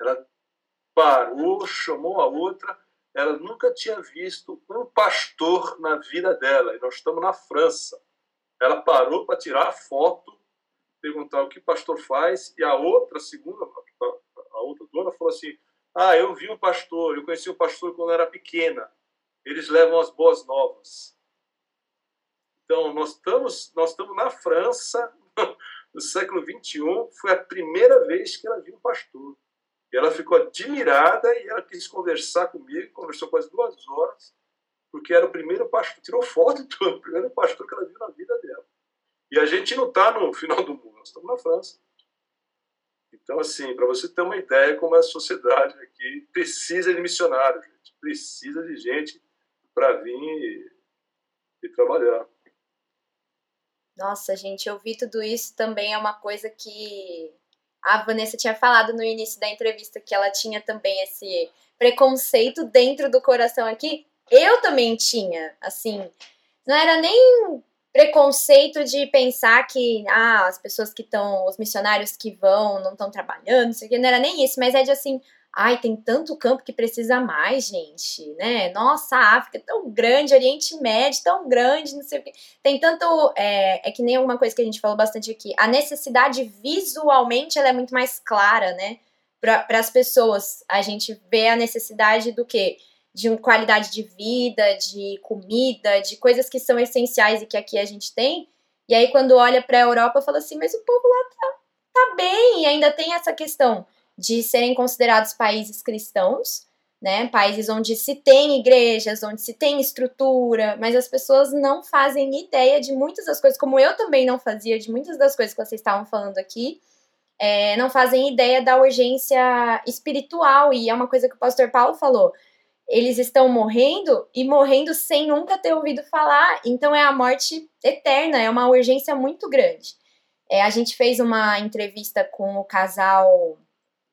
Ela parou, chamou a outra. Ela nunca tinha visto um pastor na vida dela. E nós estamos na França. Ela parou para tirar a foto, perguntar o que pastor faz. E a outra, a segunda, a outra dona, falou assim: Ah, eu vi um pastor. Eu conheci um pastor quando era pequena. Eles levam as boas novas. Então, nós estamos, nós estamos na França, no século XXI. Foi a primeira vez que ela viu um pastor. E ela ficou admirada e ela quis conversar comigo, conversou quase duas horas, porque era o primeiro pastor, tirou foto tudo, o primeiro pastor que ela viu na vida dela. E a gente não está no final do mundo, nós estamos na França. Então, assim, para você ter uma ideia como é a sociedade aqui, precisa de missionários, gente. Precisa de gente para vir e, e trabalhar. Nossa, gente, ouvir tudo isso também é uma coisa que a Vanessa tinha falado no início da entrevista que ela tinha também esse preconceito dentro do coração aqui. Eu também tinha, assim, não era nem preconceito de pensar que ah, as pessoas que estão, os missionários que vão, não estão trabalhando, não, não era nem isso, mas é de assim, Ai, tem tanto campo que precisa mais, gente, né? Nossa, África é tão grande, Oriente Médio tão grande, não sei o quê. Tem tanto. É, é que nem alguma coisa que a gente falou bastante aqui. A necessidade visualmente ela é muito mais clara, né? Para as pessoas. A gente vê a necessidade do quê? De qualidade de vida, de comida, de coisas que são essenciais e que aqui a gente tem. E aí, quando olha para a Europa, fala assim: mas o povo lá tá, tá bem, e ainda tem essa questão de serem considerados países cristãos, né? Países onde se tem igrejas, onde se tem estrutura, mas as pessoas não fazem ideia de muitas das coisas, como eu também não fazia de muitas das coisas que vocês estavam falando aqui, é, não fazem ideia da urgência espiritual, e é uma coisa que o pastor Paulo falou. Eles estão morrendo e morrendo sem nunca ter ouvido falar, então é a morte eterna, é uma urgência muito grande. É, a gente fez uma entrevista com o casal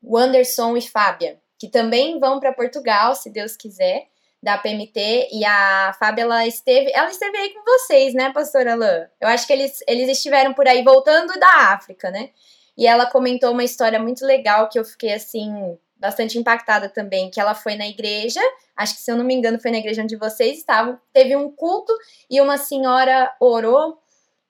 Wanderson e Fábia, que também vão para Portugal, se Deus quiser, da PMT. E a Fábia, ela esteve, ela esteve aí com vocês, né, pastora Alain? Eu acho que eles, eles estiveram por aí voltando da África, né? E ela comentou uma história muito legal que eu fiquei assim bastante impactada também, que ela foi na igreja, acho que se eu não me engano foi na igreja onde vocês estavam, teve um culto e uma senhora orou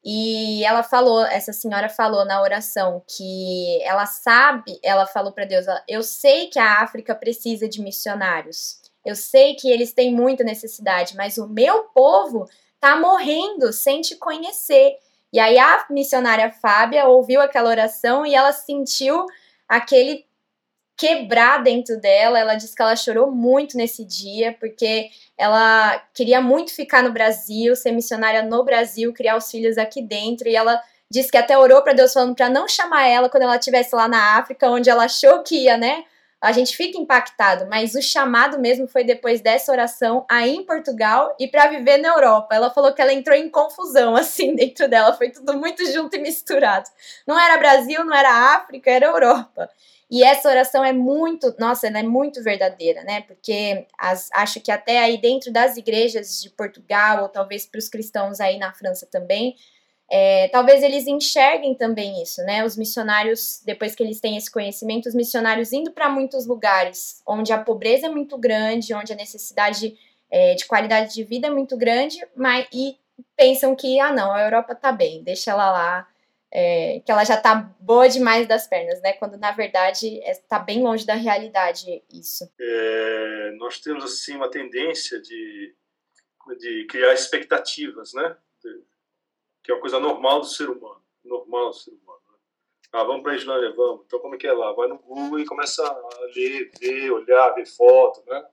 e ela falou, essa senhora falou na oração que ela sabe, ela falou para Deus, eu sei que a África precisa de missionários. Eu sei que eles têm muita necessidade, mas o meu povo tá morrendo sem te conhecer. E aí a missionária Fábia ouviu aquela oração e ela sentiu aquele quebrar dentro dela. Ela disse que ela chorou muito nesse dia, porque ela queria muito ficar no Brasil, ser missionária no Brasil, criar os filhos aqui dentro. E ela disse que até orou para Deus falando para não chamar ela quando ela estivesse lá na África, onde ela achou que ia, né? A gente fica impactado, mas o chamado mesmo foi depois dessa oração aí em Portugal e para viver na Europa. Ela falou que ela entrou em confusão assim dentro dela, foi tudo muito junto e misturado. Não era Brasil, não era África, era Europa. E essa oração é muito, nossa, ela é muito verdadeira, né? Porque as, acho que até aí dentro das igrejas de Portugal, ou talvez para os cristãos aí na França também, é, talvez eles enxerguem também isso, né? Os missionários, depois que eles têm esse conhecimento, os missionários indo para muitos lugares onde a pobreza é muito grande, onde a necessidade é, de qualidade de vida é muito grande, mas e pensam que, ah, não, a Europa tá bem, deixa ela lá é, que ela já tá boa demais das pernas, né? Quando na verdade está é, bem longe da realidade isso. É, nós temos assim uma tendência de, de criar expectativas, né? De, que é uma coisa normal do ser humano, normal do ser humano. Né? Ah, vamos para a Islândia, vamos. Então como é que é lá? Vai no Google e começa a ler, ver, olhar, ver foto, né?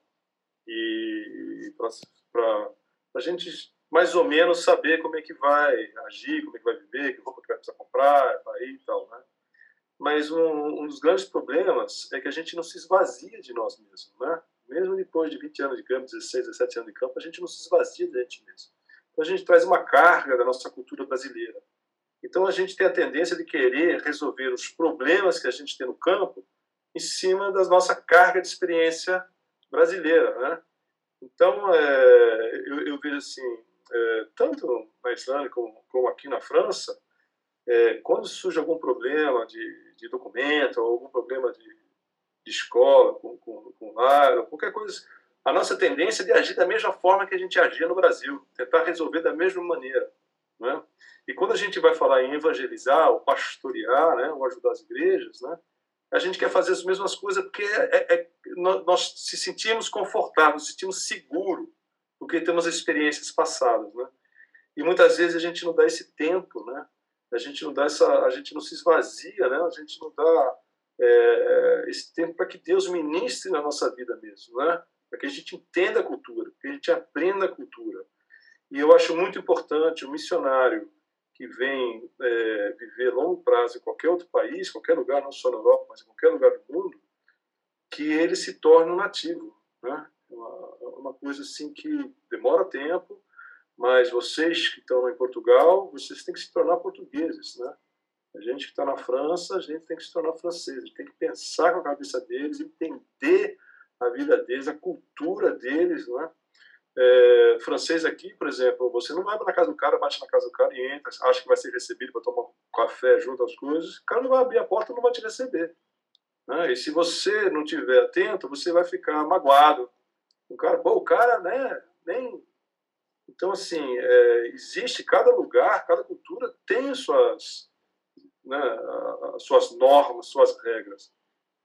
E para a gente mais ou menos saber como é que vai agir, como é que vai viver, que roupa que vai precisar comprar, vai ir e tal, né? Mas um, um, dos grandes problemas é que a gente não se esvazia de nós mesmos, né? Mesmo depois de 20 anos de campo, 16, 17 anos de campo, a gente não se esvazia da gente mesmo. Então a gente traz uma carga da nossa cultura brasileira. Então a gente tem a tendência de querer resolver os problemas que a gente tem no campo em cima da nossa carga de experiência brasileira, né? Então é, eu, eu vejo assim, é, tanto na Islândia como, como, aqui na França, é, quando surge algum problema de, de documento, ou algum problema de, de escola, com, com, com lar, qualquer coisa, a nossa tendência é de agir da mesma forma que a gente agia no Brasil, tentar resolver da mesma maneira. Né? E quando a gente vai falar em evangelizar, ou pastorear, né, ou ajudar as igrejas, né, a gente quer fazer as mesmas coisas porque é, é, nós se sentimos confortáveis, se sentimos seguros porque temos experiências passadas, né? E muitas vezes a gente não dá esse tempo, né? A gente não dá essa, a gente não se esvazia, né? A gente não dá é, esse tempo para que Deus ministre na nossa vida mesmo, né? Para que a gente entenda a cultura, que a gente aprenda a cultura. E eu acho muito importante o missionário que vem é, viver longo prazo em qualquer outro país, qualquer lugar, não só na Europa, mas em qualquer lugar do mundo, que ele se torne um nativo, né? Uma coisa assim que demora tempo, mas vocês que estão em Portugal, vocês têm que se tornar portugueses, né? A gente que está na França, a gente tem que se tornar francês, a gente tem que pensar com a cabeça deles, entender a vida deles, a cultura deles, né? É, francês aqui, por exemplo, você não vai na casa do cara, bate na casa do cara e entra, acha que vai ser recebido para tomar um café junto às coisas, o cara não vai abrir a porta, não vai te receber. Né? E se você não tiver atento, você vai ficar magoado, o cara, pô, o cara, né, nem. Então, assim, é, existe cada lugar, cada cultura tem suas, né, suas normas, suas regras.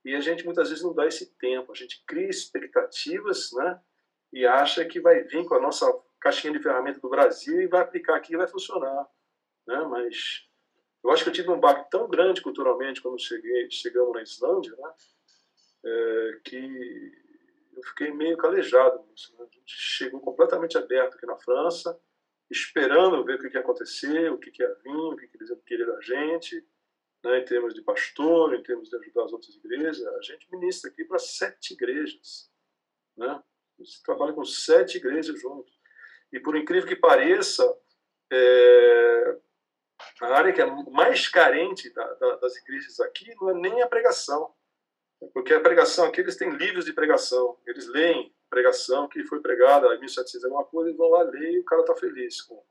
E a gente muitas vezes não dá esse tempo, a gente cria expectativas, né, e acha que vai vir com a nossa caixinha de ferramenta do Brasil e vai aplicar aqui e vai funcionar. Né? Mas eu acho que eu tive um baque tão grande culturalmente quando cheguei, chegamos na Islândia, né? É, que eu fiquei meio calejado nisso. Né? A gente chegou completamente aberto aqui na França, esperando ver o que, ia acontecer, o que, ia vir, o que, que eles iam querer da gente, né? em termos de pastor, em termos de ajudar as outras igrejas. A gente ministra aqui para sete igrejas. Né? A gente trabalha com sete igrejas juntos. E por incrível que pareça, é... a área que é mais carente da, da, das igrejas aqui não é nem a pregação. Porque a pregação aqui, eles têm livros de pregação. Eles leem pregação que foi pregada em 1700 alguma coisa, e vão lá ler e o cara está feliz com,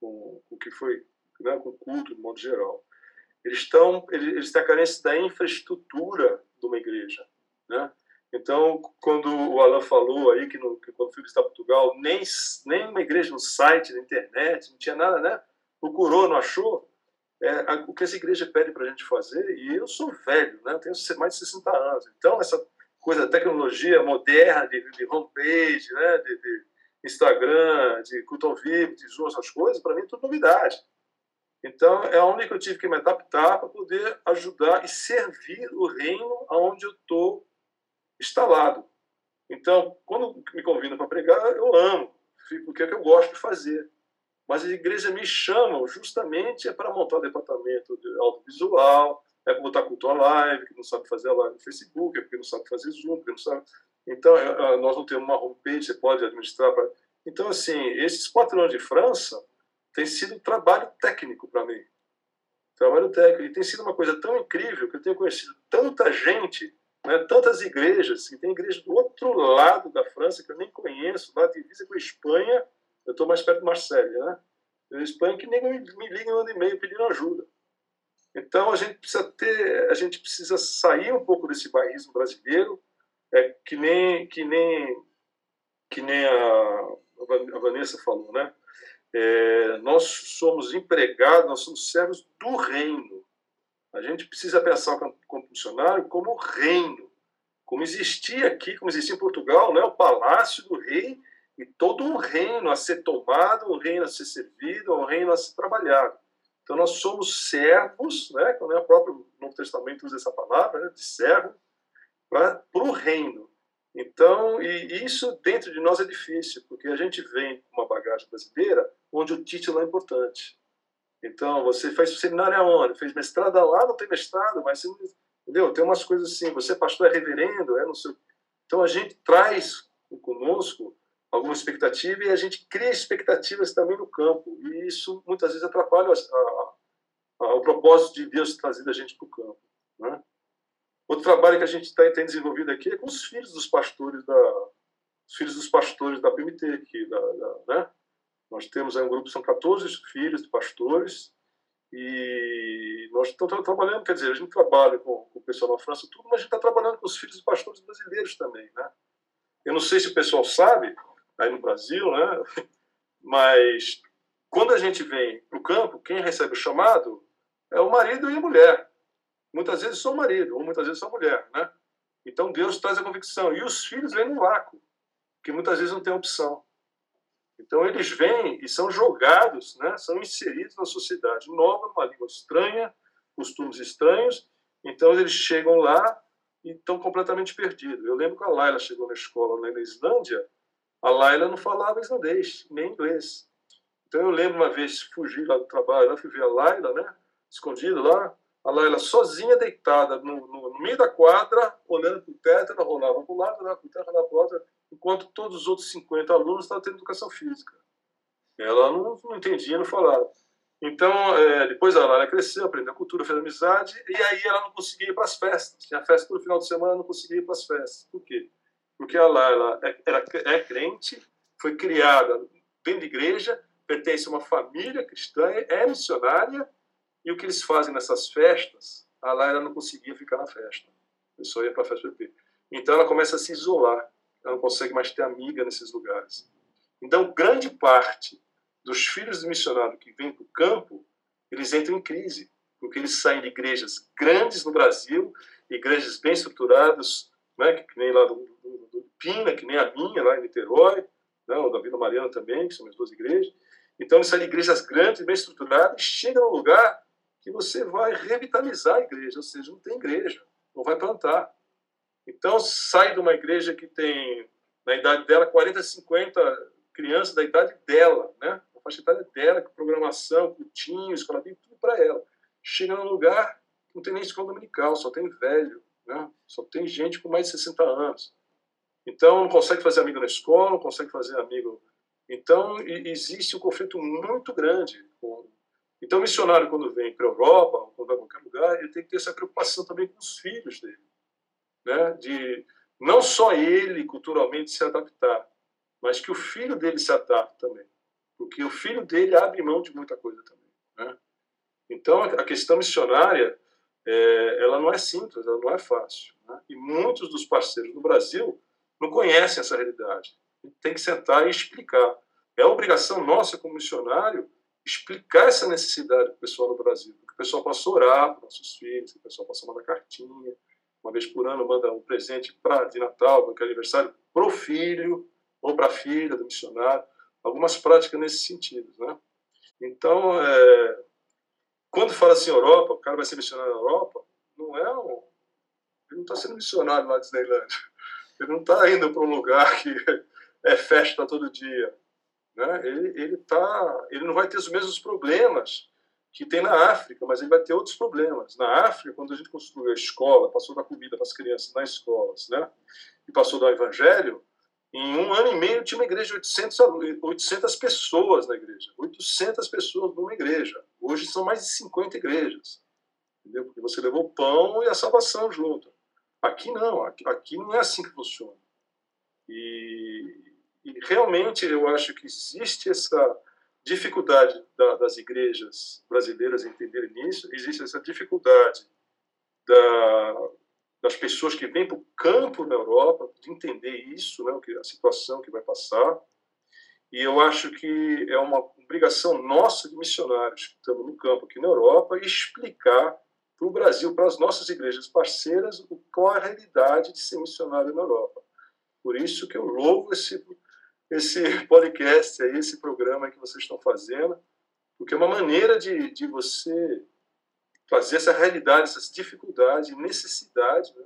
com, com, o que foi, né, com o culto, de modo geral. Eles, estão, eles, eles têm a carência da infraestrutura de uma igreja. Né? Então, quando o Alan falou aí que, no, que quando fui visitar Portugal, nem, nem uma igreja no site, na internet, não tinha nada, né? Procurou, não achou? É, o que essa igreja pede para a gente fazer, e eu sou velho, né? Tenho mais de 60 anos. Então, essa coisa da tecnologia moderna, de, de homepage, né? de, de Instagram, de culto ao vivo, de Zoom, essas coisas, para mim é tudo novidade. Então, é onde que eu tive que me adaptar para poder ajudar e servir o reino aonde eu estou instalado. Então, quando me convidam para pregar, eu amo, porque é o que eu gosto de fazer. Mas as igrejas me chamam justamente é para montar departamento de audiovisual, é para botar culto online, que não sabe fazer live no Facebook, é porque não sabe fazer Zoom, porque não sabe. Então, é, é, nós não temos uma homepage, você pode administrar. Pra... Então, assim, esses quatro anos de França tem sido trabalho técnico para mim. Trabalho técnico. E tem sido uma coisa tão incrível que eu tenho conhecido tanta gente né, tantas igrejas, e tem igreja do outro lado da França que eu nem conheço, lá divisa com a Espanha, eu estou mais perto de Marselha, né? A Espanha que nem me, liga um e meio pedindo ajuda. Então a gente precisa ter, a gente precisa sair um pouco desse bairrismo brasileiro, é que nem que nem que nem a, a Vanessa falou, né? É, nós somos empregados, nós somos servos do reino. A gente precisa pensar como funcionário como reino, como existia aqui, como existia em Portugal, né, o palácio do rei e todo um reino a ser tomado, um reino a ser servido, um reino a ser trabalhado. Então nós somos servos, né, quando é o próprio Novo Testamento usa essa palavra, né, de servo, para o reino. Então, e isso dentro de nós é difícil, porque a gente vem com uma bagagem brasileira onde o título é importante. Então, você faz seminário aonde? Fez mestrado lá, não tem mestrado, mas entendeu? Tem umas coisas assim, você é pastor, é reverendo, é não sei. Então, a gente traz conosco alguma expectativa e a gente cria expectativas também no campo. E isso muitas vezes atrapalha a, a, a, o propósito de Deus trazer a gente para o campo. Né? Outro trabalho que a gente tá, tem desenvolvido aqui é com os filhos dos pastores da, os filhos dos pastores da PMT aqui, da, da né? Nós temos aí um grupo, são 14 filhos de pastores, e nós estamos trabalhando, quer dizer, a gente trabalha com, com o pessoal na França, tudo, mas a gente está trabalhando com os filhos de pastores brasileiros também, né? Eu não sei se o pessoal sabe, aí no Brasil, né? Mas quando a gente vem para o campo, quem recebe o chamado é o marido e a mulher. Muitas vezes só o marido, ou muitas vezes só a mulher, né? Então Deus traz a convicção. E os filhos vêm no vácuo, que muitas vezes não tem opção. Então, eles vêm e são jogados, né, são inseridos na sociedade nova, numa língua estranha, costumes estranhos. Então, eles chegam lá e estão completamente perdidos. Eu lembro que a Laila chegou na escola na Islândia, a Laila não falava islandês, nem inglês. Então, eu lembro uma vez, fugi lá do trabalho, eu fui ver a Laila, né, escondida lá, a Laila sozinha, deitada no, no, no meio da quadra, olhando para o teto, ela rolava para o lado, olhava para o teto, outro, enquanto todos os outros 50 alunos estavam tendo educação física. Ela não, não entendia, não falava. Então, é, depois a Laila cresceu, aprendeu cultura, fez amizade, e aí ela não conseguia ir para as festas. Tinha festa todo final de semana, não conseguia ir para as festas. Por quê? Porque a Laila é, é crente, foi criada dentro de igreja, pertence a uma família cristã, é missionária, e o que eles fazem nessas festas, a Laila não conseguia ficar na festa. Eu só ia para a festa PP. Então ela começa a se isolar ela não consegue mais ter amiga nesses lugares. Então, grande parte dos filhos de missionário que vêm para o campo, eles entram em crise, porque eles saem de igrejas grandes no Brasil, igrejas bem estruturadas, né, que, nem lá do, do, do Pina, que nem a minha, lá em Niterói, né, ou da Vila Mariana também, que são as duas igrejas. Então, eles de igrejas grandes, bem estruturadas, e chegam num lugar que você vai revitalizar a igreja, ou seja, não tem igreja, não vai plantar. Então, sai de uma igreja que tem, na idade dela, 40, 50 crianças da idade dela, né? A faixa etária dela, com programação, curtinho, escola tem tudo para ela. Chega num lugar não tem nem escola dominical, só tem velho, né? Só tem gente com mais de 60 anos. Então, não consegue fazer amigo na escola, não consegue fazer amigo. Então, existe um conflito muito grande Então, o missionário, quando vem para a Europa, ou quando vai para qualquer lugar, ele tem que ter essa preocupação também com os filhos dele. Né? De não só ele culturalmente se adaptar, mas que o filho dele se adapte também. Porque o filho dele abre mão de muita coisa também. Né? Então, a questão missionária, é, ela não é simples, ela não é fácil. Né? E muitos dos parceiros do Brasil não conhecem essa realidade. Tem que sentar e explicar. É obrigação nossa, como missionário, explicar essa necessidade para o pessoal no Brasil. Que o pessoal possa orar para nossos filhos, que o pessoal possa mandar cartinha, uma vez por ano manda um presente pra, de Natal, que é aniversário, para o filho ou para a filha do missionário. Algumas práticas nesse sentido. Né? Então, é, quando fala assim Europa, o cara vai ser missionário na Europa, não é um, ele não está sendo missionário lá de Disneyland. Ele não está indo para um lugar que é festa todo dia. Né? Ele, ele, tá, ele não vai ter os mesmos problemas que tem na África, mas ele vai ter outros problemas. Na África, quando a gente construiu a escola, passou da comida para as crianças nas escolas, né? e passou do evangelho, em um ano e meio tinha uma igreja de 800, 800 pessoas na igreja. 800 pessoas numa igreja. Hoje são mais de 50 igrejas. Entendeu? Porque você levou pão e a salvação junto. Aqui não, aqui, aqui não é assim que funciona. E, e realmente eu acho que existe essa dificuldade da, das igrejas brasileiras entenderem isso, existe essa dificuldade da, das pessoas que vêm para o campo na Europa de entender isso, né, a situação que vai passar. E eu acho que é uma obrigação nossa de missionários que estamos no campo aqui na Europa explicar para o Brasil, para as nossas igrejas parceiras, qual é a realidade de ser missionário na Europa. Por isso que eu louvo esse esse podcast aí, esse programa que vocês estão fazendo, porque é uma maneira de, de você fazer essa realidade, essas dificuldades e necessidades né,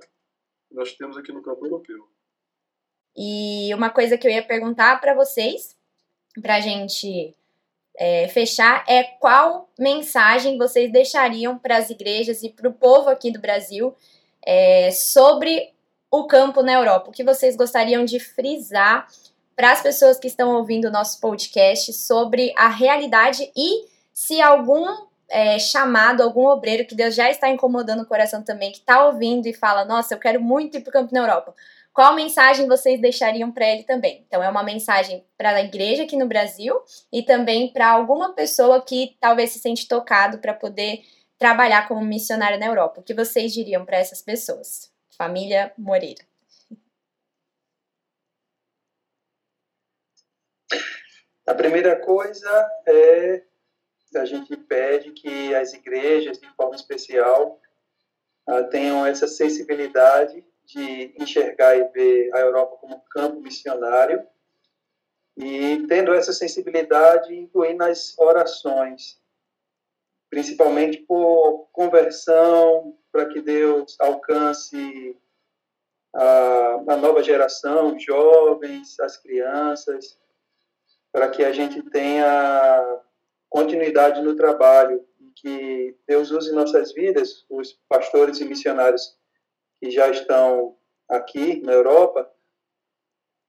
que nós temos aqui no campo europeu. E uma coisa que eu ia perguntar para vocês, para a gente é, fechar, é qual mensagem vocês deixariam para as igrejas e para o povo aqui do Brasil é, sobre o campo na Europa? O que vocês gostariam de frisar para as pessoas que estão ouvindo o nosso podcast sobre a realidade e se algum é, chamado, algum obreiro que Deus já está incomodando o coração também, que está ouvindo e fala: Nossa, eu quero muito ir para o campo na Europa. Qual mensagem vocês deixariam para ele também? Então, é uma mensagem para a igreja aqui no Brasil e também para alguma pessoa que talvez se sente tocado para poder trabalhar como missionário na Europa. O que vocês diriam para essas pessoas? Família Moreira. A primeira coisa é a gente pede que as igrejas, de forma especial, ah, tenham essa sensibilidade de enxergar e ver a Europa como campo missionário e tendo essa sensibilidade incluir nas orações, principalmente por conversão, para que Deus alcance a, a nova geração, jovens, as crianças, para que a gente tenha continuidade no trabalho e que Deus use nossas vidas, os pastores e missionários que já estão aqui na Europa,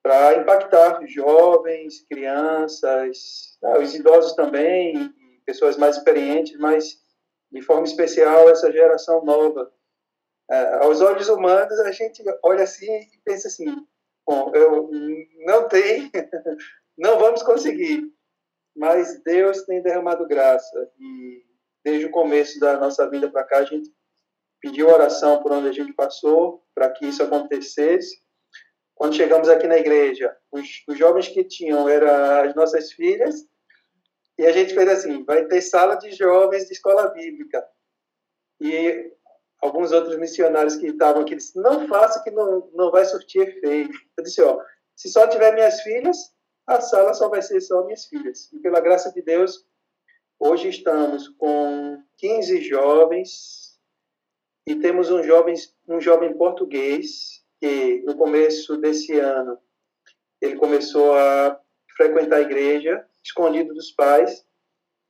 para impactar jovens, crianças, ah, os idosos também, pessoas mais experientes, mas de forma especial essa geração nova. É, aos olhos humanos, a gente olha assim e pensa assim: bom, eu não tenho não vamos conseguir. Mas Deus tem derramado graça e desde o começo da nossa vida para cá a gente pediu oração por onde a gente passou para que isso acontecesse. Quando chegamos aqui na igreja, os, os jovens que tinham eram as nossas filhas e a gente fez assim, vai ter sala de jovens de escola bíblica. E alguns outros missionários que estavam aqui disseram, não faça que não, não vai surtir efeito. Eu disse, ó, se só tiver minhas filhas, a sala só vai ser só minhas filhas. E pela graça de Deus, hoje estamos com 15 jovens e temos um jovem, um jovem português que no começo desse ano ele começou a frequentar a igreja escondido dos pais.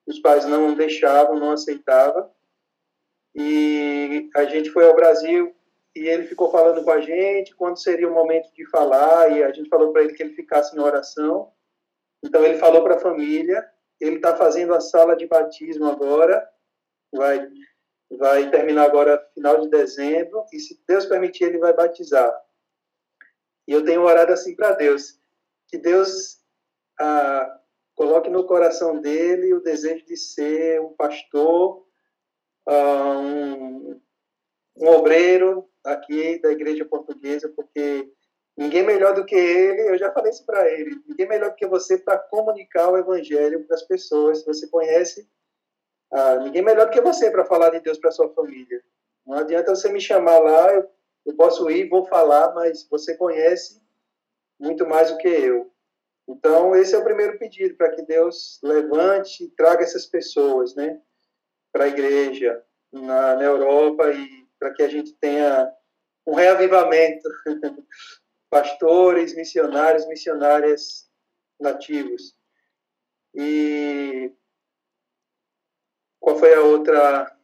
Os pais não deixavam, não aceitavam. E a gente foi ao Brasil e ele ficou falando com a gente quando seria o momento de falar, e a gente falou para ele que ele ficasse em oração. Então ele falou para a família ele está fazendo a sala de batismo agora, vai, vai terminar agora final de dezembro, e se Deus permitir, ele vai batizar. E eu tenho orado assim para Deus, que Deus ah, coloque no coração dele o desejo de ser um pastor, ah, um, um obreiro aqui da igreja portuguesa, porque ninguém melhor do que ele, eu já falei isso para ele, ninguém melhor do que você para comunicar o evangelho para as pessoas. Se você conhece, ah, ninguém melhor do que você para falar de Deus para sua família. Não adianta você me chamar lá, eu, eu posso ir, vou falar, mas você conhece muito mais do que eu. Então, esse é o primeiro pedido, para que Deus levante e traga essas pessoas né, para a igreja na, na Europa e para que a gente tenha um reavivamento. Pastores, missionários, missionárias nativos. E qual foi a outra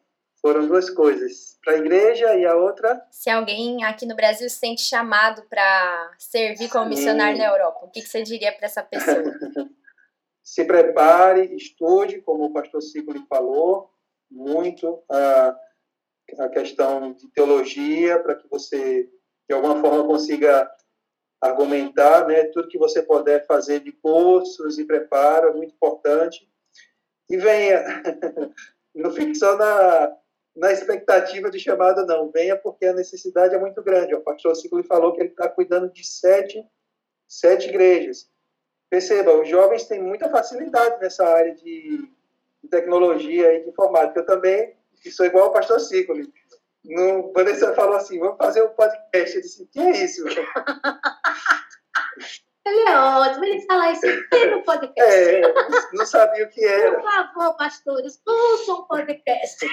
foram duas coisas, para a igreja e a outra. Se alguém aqui no Brasil se sente chamado para servir como missionário na Europa, o que, que você diria para essa pessoa? se prepare, estude, como o pastor Sigli falou, muito a, a questão de teologia, para que você, de alguma forma, consiga argumentar, né? Tudo que você puder fazer de cursos e preparo é muito importante. E venha, não fique só na, na expectativa de chamada, não. Venha porque a necessidade é muito grande. O pastor Ciclo falou que ele está cuidando de sete, sete igrejas. Perceba, os jovens têm muita facilidade nessa área de, de tecnologia e de informática. Eu também sou igual ao pastor Ciclo. Quando ele falou assim, vamos fazer um podcast, eu disse, que é isso? Ele é ótimo, ele fala isso no podcast. É, não sabia o que era. Por favor, pastores, ouçam o podcast.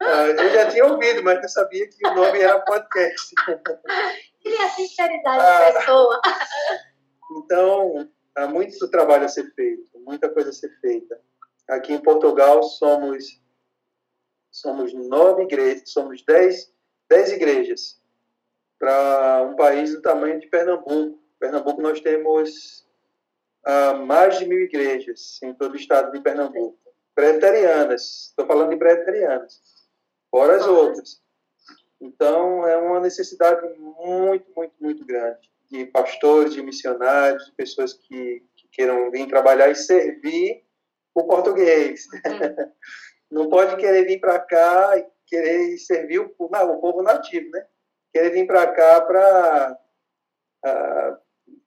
Ah, eu já tinha ouvido, mas não sabia que o nome era podcast. E a sinceridade ah, da pessoa. Então, há muito trabalho a ser feito, muita coisa a ser feita. Aqui em Portugal somos somos nove igrejas, somos dez, dez igrejas para um país do tamanho de Pernambuco. Pernambuco nós temos ah, mais de mil igrejas em todo o estado de Pernambuco. Preterianas, estou falando de preterianas, fora as outras. Então, é uma necessidade muito, muito, muito grande de pastores, de missionários, de pessoas que, que queiram vir trabalhar e servir o português. Uhum. Não pode querer vir para cá e querer servir o, o povo nativo, né? Querer vir para cá para uh,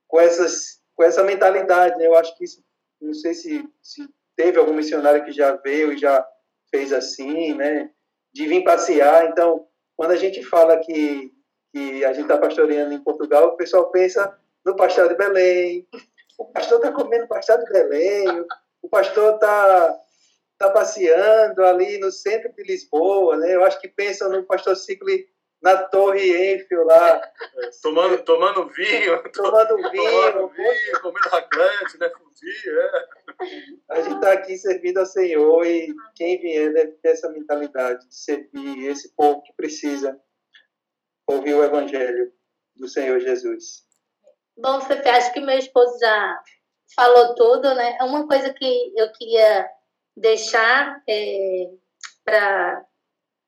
com essas com essa mentalidade, né? Eu acho que isso, não sei se, se teve algum missionário que já veio e já fez assim, né? De vir passear. Então, quando a gente fala que, que a gente está pastoreando em Portugal, o pessoal pensa no pastel de Belém. O pastor está comendo pastel de Belém. O pastor está tá passeando ali no centro de Lisboa, né? Eu acho que pensam no pastor Cicli na Torre Eiffel lá. É, tomando, tomando vinho. Tomando vinho. Tomando vinho, comendo raclante, né? Fundi, é. A gente está aqui servindo ao Senhor e quem vier deve ter essa mentalidade de servir esse povo que precisa ouvir o Evangelho do Senhor Jesus. Bom, Fefe, acho que meu esposo já falou tudo, né? Uma coisa que eu queria deixar é, para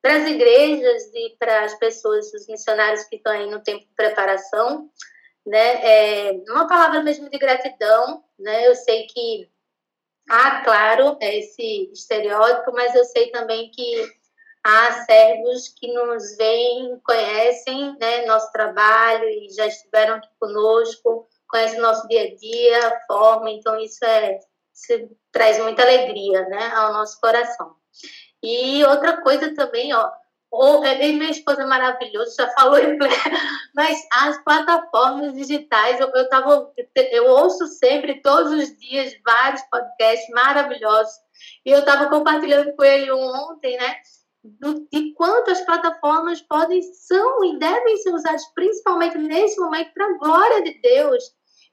para as igrejas e para as pessoas, os missionários que estão aí no tempo de preparação, né? É uma palavra mesmo de gratidão, né? Eu sei que há, claro, esse estereótipo, mas eu sei também que há servos que nos veem, conhecem, né, nosso trabalho e já estiveram aqui conosco, conhecem o nosso dia a dia, a forma, então isso é isso traz muita alegria, né, ao nosso coração. E outra coisa também, ó, ou, é, minha esposa é maravilhosa, já falou em mas as plataformas digitais, eu, eu, tava, eu ouço sempre, todos os dias, vários podcasts maravilhosos, e eu estava compartilhando com ele ontem, né, do, de quanto as plataformas podem, são e devem ser usadas, principalmente nesse momento, para a glória de Deus,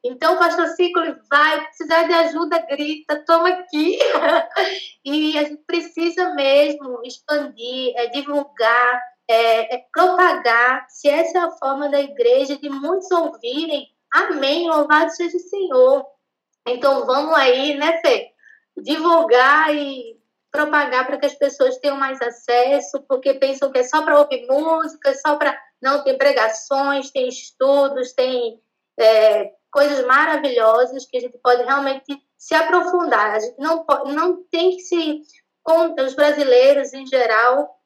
então, o pastor Ciclo vai precisar de ajuda, grita, toma aqui. e a gente precisa mesmo expandir, é, divulgar, é, é, propagar. Se essa é a forma da igreja, de muitos ouvirem, amém, louvado seja o Senhor. Então vamos aí, né, Fê? Divulgar e propagar para que as pessoas tenham mais acesso, porque pensam que é só para ouvir música, só para. Não, tem pregações, tem estudos, tem é, coisas maravilhosas que a gente pode realmente se aprofundar. A gente não, pode, não tem que se. Os brasileiros, em geral,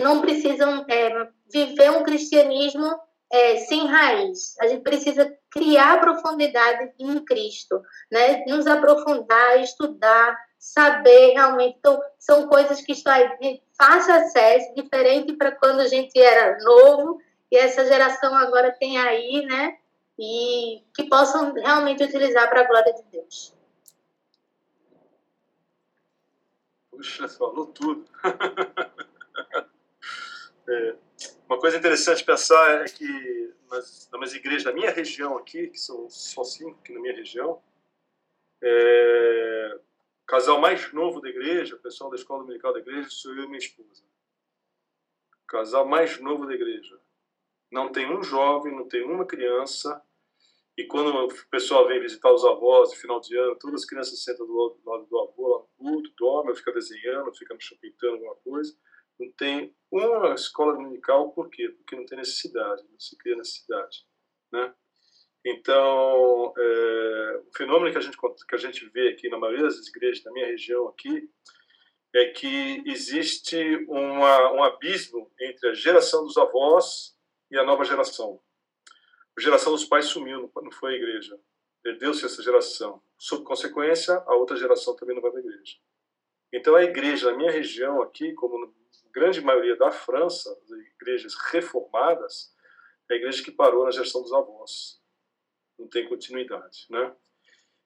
não precisam é, viver um cristianismo é, sem raiz. A gente precisa criar profundidade em Cristo, né? Nos aprofundar, estudar, saber realmente. Então, são coisas que estão de fácil acesso, diferente para quando a gente era novo, e essa geração agora tem aí, né? E que possam realmente utilizar para a glória de Deus. Puxa, falou tudo. é, uma coisa interessante pensar é que nas, nas igrejas da minha região aqui, que são só cinco aqui na minha região, é, o casal mais novo da igreja, pessoal da escola dominical da igreja, sou eu e minha esposa. O casal mais novo da igreja. Não tem um jovem, não tem uma criança. E quando o pessoal vem visitar os avós no final de ano, todas as crianças sentam do lado do avô lá no culto, dormem, fica desenhando, fica no pintando alguma coisa. Não tem uma escola dominical, por quê? Porque não tem necessidade, não se cria necessidade. Né? Então, é, o fenômeno que a, gente, que a gente vê aqui na maioria das igrejas da minha região aqui é que existe uma, um abismo entre a geração dos avós e a nova geração. A geração dos pais sumiu, não foi a igreja. Perdeu-se essa geração. Sob consequência, a outra geração também não vai para a igreja. Então, a igreja na minha região aqui, como na grande maioria da França, as igrejas reformadas, é a igreja que parou na geração dos avós. Não tem continuidade, né?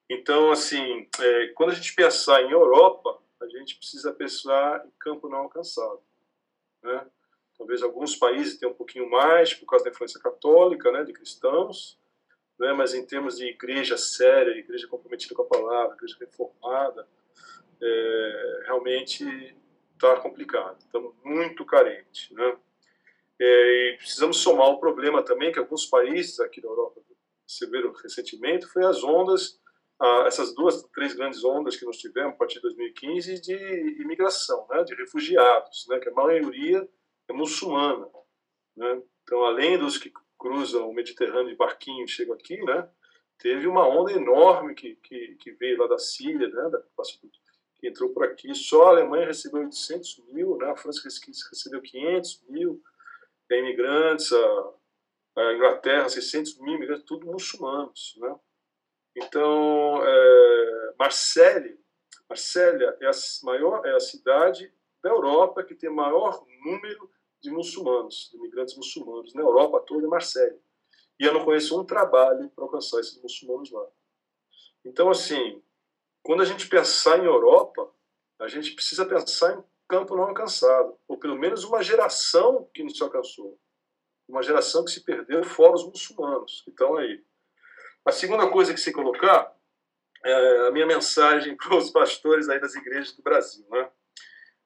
Então, assim, é, quando a gente pensar em Europa, a gente precisa pensar em campo não alcançado, né? Talvez alguns países tenham um pouquinho mais por causa da influência católica, né, de cristãos, né, mas em termos de igreja séria, igreja comprometida com a palavra, igreja reformada, é, realmente está complicado, estamos muito carentes. Né? É, e precisamos somar o problema também que alguns países aqui da Europa receberam recentemente, foi as ondas, ah, essas duas, três grandes ondas que nós tivemos a partir de 2015 de imigração, né, de refugiados, né, que a maioria é muçulmana. Né? Então, além dos que cruzam o Mediterrâneo de barquinho e chegam aqui, né, teve uma onda enorme que, que, que veio lá da Síria, né, da, que entrou por aqui. Só a Alemanha recebeu 800 mil, né, a França recebeu 500 mil imigrantes, a, a Inglaterra 600 mil imigrantes, tudo muçulmanos. Né? Então, é, Marseille, Marselha é a maior é a cidade da Europa que tem maior número de muçulmanos, de imigrantes muçulmanos. Na Europa toda é Marseille. E eu não conheço um trabalho para alcançar esses muçulmanos lá. Então, assim, quando a gente pensar em Europa, a gente precisa pensar em campo não alcançado, ou pelo menos uma geração que não se alcançou. Uma geração que se perdeu fora os muçulmanos que estão aí. A segunda coisa que se colocar é a minha mensagem para os pastores aí das igrejas do Brasil. Né?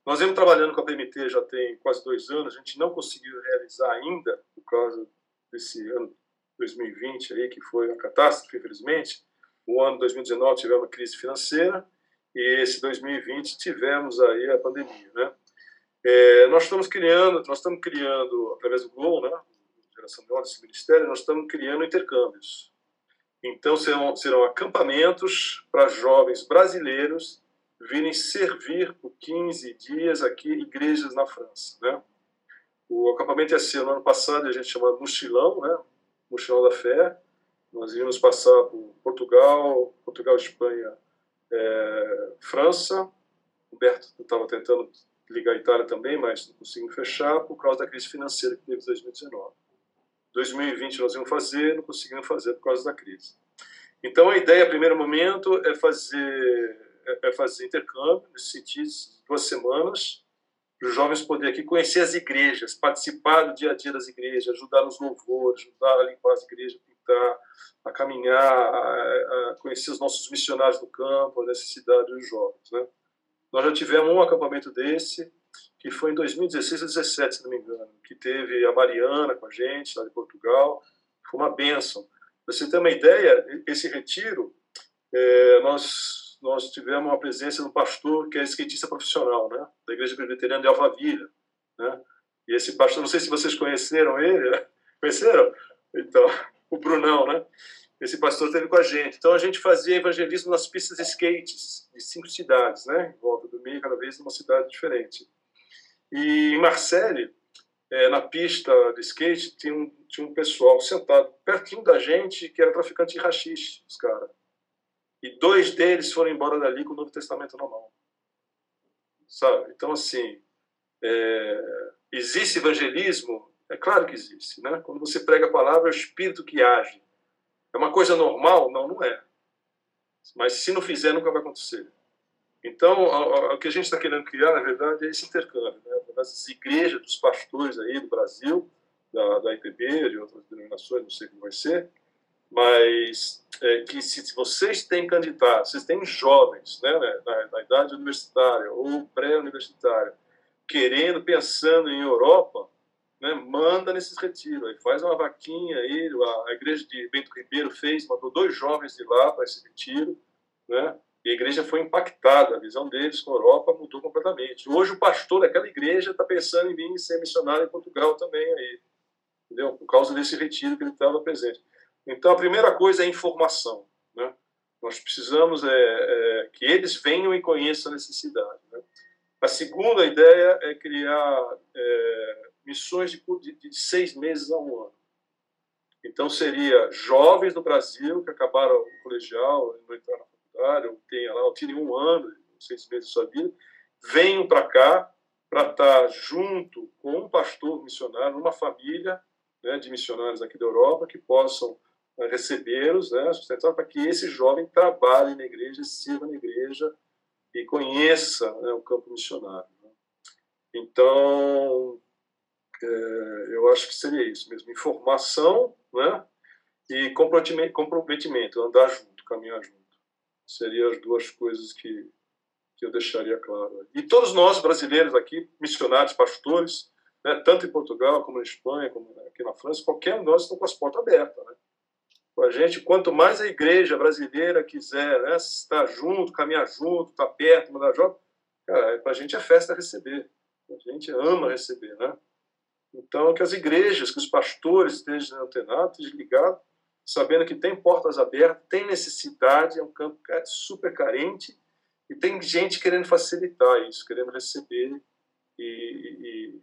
Nós vemos trabalhando com a PMT já tem quase dois anos, a gente não conseguiu realizar ainda, por causa desse ano 2020 aí, que foi uma catástrofe, infelizmente. O ano 2019 tivemos uma crise financeira e esse 2020 tivemos aí a pandemia, né? É, nós estamos criando, nós estamos criando através do GLOW, né, geração de ordens, ministério, nós estamos criando intercâmbios. Então serão, serão acampamentos para jovens brasileiros virem servir por 15 dias aqui igrejas na França, né? O acampamento ia ser no ano passado, a gente chama Mochilão, né? Mochilão da Fé. Nós íamos passar por Portugal, Portugal, Espanha, é, França. O Humberto estava tentando ligar a Itália também, mas não conseguimos fechar por causa da crise financeira que teve em 2019. 2020 nós íamos fazer, não conseguimos fazer por causa da crise. Então a ideia, primeiro momento, é fazer é, é fazer intercâmbio, nesse sentido, duas semanas, para os jovens poderem aqui conhecer as igrejas, participar do dia a dia das igrejas, ajudar nos louvores, ajudar a limpar as igrejas, pintar, a caminhar, a, a conhecer os nossos missionários do campo, a necessidade dos jovens. Né? Nós já tivemos um acampamento desse, que foi em 2016 ou 2017, se não me engano, que teve a Mariana com a gente, lá de Portugal. Foi uma bênção. Para você ter uma ideia, esse retiro é, nós, nós tivemos uma presença um pastor que é skatista profissional, né? Da Igreja Presbiteriana de Alphaville, né? E esse pastor, não sei se vocês conheceram ele, conheceram? Então, o Brunão, né? Esse pastor esteve com a gente. Então, a gente fazia evangelismo nas pistas de skates de cinco cidades, né? Em volta do meio, cada vez numa cidade diferente. E em Marseille, é, na pista de skate, tinha um, tinha um pessoal sentado pertinho da gente que era traficante de rachixe, os caras. E dois deles foram embora dali com o Novo Testamento na mão. Sabe? Então, assim, é, existe evangelismo? É claro que existe. Né? Quando você prega a palavra, é o Espírito que age. É uma coisa normal? Não, não é. Mas se não fizer, nunca vai acontecer. Então, o que a gente está querendo criar, na verdade, é esse intercâmbio. Né? Das igrejas, dos pastores aí do Brasil, da, da IPB, de outras denominações, não sei como vai ser, mas é, que se vocês têm candidatos, vocês têm jovens né, na, na idade universitária ou pré-universitária, querendo, pensando em Europa, né, manda nesses retiros, aí faz uma vaquinha aí, a, a igreja de Bento Ribeiro fez, mandou dois jovens de lá para esse retiro, né, e a igreja foi impactada, a visão deles com a Europa mudou completamente. Hoje o pastor daquela igreja está pensando em vir ser missionário em Portugal também aí, entendeu? Por causa desse retiro que ele estava presente. Então a primeira coisa é informação, né? Nós precisamos é, é, que eles venham e conheçam a necessidade. Né? A segunda ideia é criar é, missões de, de, de, seis meses a um ano. Então, seria jovens do Brasil que acabaram o colegial, não entraram na faculdade, ou lá, tirem um ano, seis meses da sua vida, venham para cá para estar junto com um pastor missionário, numa família né, de missionários aqui da Europa que possam recebê-los, né, sustentar para que esse jovem trabalhe na igreja, sirva na igreja e conheça né, o campo missionário. Né. Então, é, eu acho que seria isso mesmo, informação né, e comprometimento, comprometimento, andar junto, caminhar junto. Seriam as duas coisas que, que eu deixaria claro. E todos nós, brasileiros aqui, missionários, pastores, né, tanto em Portugal como na Espanha, como aqui na França, qualquer um de nós está com as portas abertas. Né? Com a gente, quanto mais a igreja brasileira quiser né, estar junto, caminhar junto, estar perto, mandar cara, para a gente é festa receber. A gente ama receber, né? Então, que as igrejas, que os pastores estejam antenados, ligados, sabendo que tem portas abertas, tem necessidade, é um campo super carente, e tem gente querendo facilitar isso, querendo receber e, e,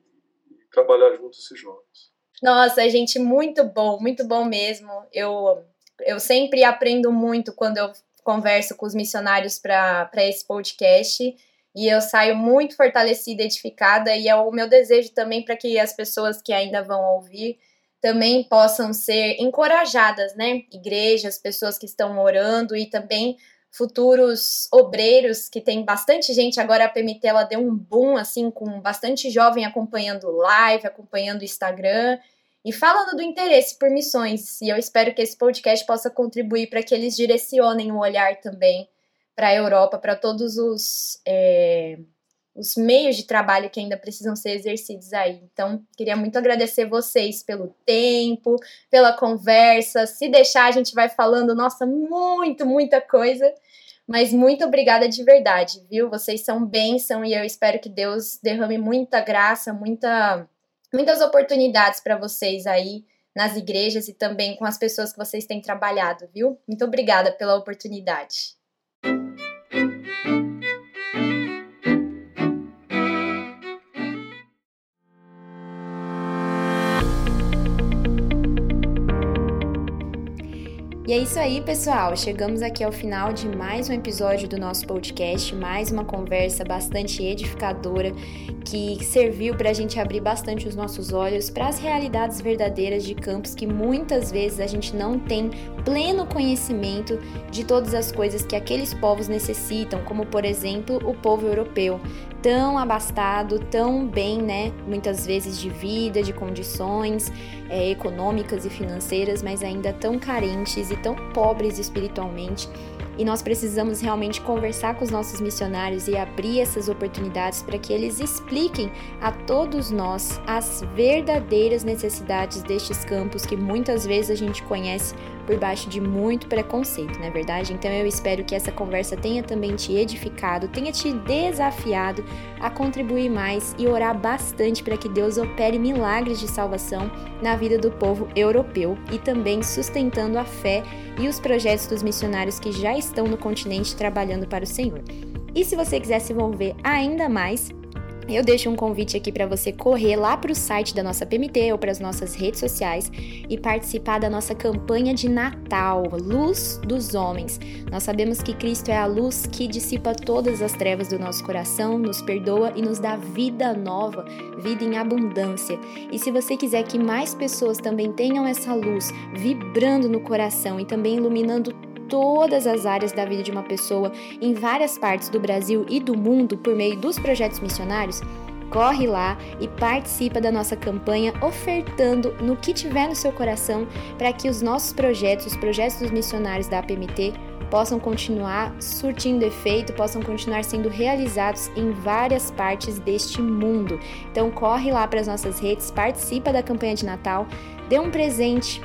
e trabalhar junto esses jovens. Nossa, gente, muito bom, muito bom mesmo. Eu, eu sempre aprendo muito quando eu converso com os missionários para esse podcast e eu saio muito fortalecida, edificada, e é o meu desejo também para que as pessoas que ainda vão ouvir também possam ser encorajadas, né? Igrejas, pessoas que estão orando e também futuros obreiros, que tem bastante gente. Agora a PMT ela deu um boom, assim, com bastante jovem acompanhando live, acompanhando Instagram e falando do interesse por missões. E eu espero que esse podcast possa contribuir para que eles direcionem o olhar também para a Europa, para todos os, é, os meios de trabalho que ainda precisam ser exercidos aí. Então, queria muito agradecer vocês pelo tempo, pela conversa. Se deixar, a gente vai falando, nossa, muito, muita coisa. Mas muito obrigada de verdade, viu? Vocês são bênção e eu espero que Deus derrame muita graça, muita, muitas oportunidades para vocês aí nas igrejas e também com as pessoas que vocês têm trabalhado, viu? Muito obrigada pela oportunidade. E é isso aí, pessoal. Chegamos aqui ao final de mais um episódio do nosso podcast, mais uma conversa bastante edificadora que serviu para a gente abrir bastante os nossos olhos para as realidades verdadeiras de campos que muitas vezes a gente não tem pleno conhecimento de todas as coisas que aqueles povos necessitam, como por exemplo o povo europeu tão abastado, tão bem, né? Muitas vezes de vida, de condições é, econômicas e financeiras, mas ainda tão carentes e tão pobres espiritualmente. E nós precisamos realmente conversar com os nossos missionários e abrir essas oportunidades para que eles expliquem a todos nós as verdadeiras necessidades destes campos que muitas vezes a gente conhece por baixo de muito preconceito, não é verdade? Então eu espero que essa conversa tenha também te edificado, tenha te desafiado a contribuir mais e orar bastante para que Deus opere milagres de salvação na vida do povo europeu e também sustentando a fé e os projetos dos missionários que já estão no continente trabalhando para o Senhor. E se você quiser se envolver ainda mais, eu deixo um convite aqui para você correr lá para o site da nossa PMT ou para as nossas redes sociais e participar da nossa campanha de Natal, Luz dos Homens. Nós sabemos que Cristo é a luz que dissipa todas as trevas do nosso coração, nos perdoa e nos dá vida nova, vida em abundância. E se você quiser que mais pessoas também tenham essa luz vibrando no coração e também iluminando todas as áreas da vida de uma pessoa em várias partes do Brasil e do mundo por meio dos projetos missionários, corre lá e participa da nossa campanha ofertando no que tiver no seu coração para que os nossos projetos, os projetos dos missionários da APMT, possam continuar surtindo efeito, possam continuar sendo realizados em várias partes deste mundo. Então corre lá para as nossas redes, participa da campanha de Natal, dê um presente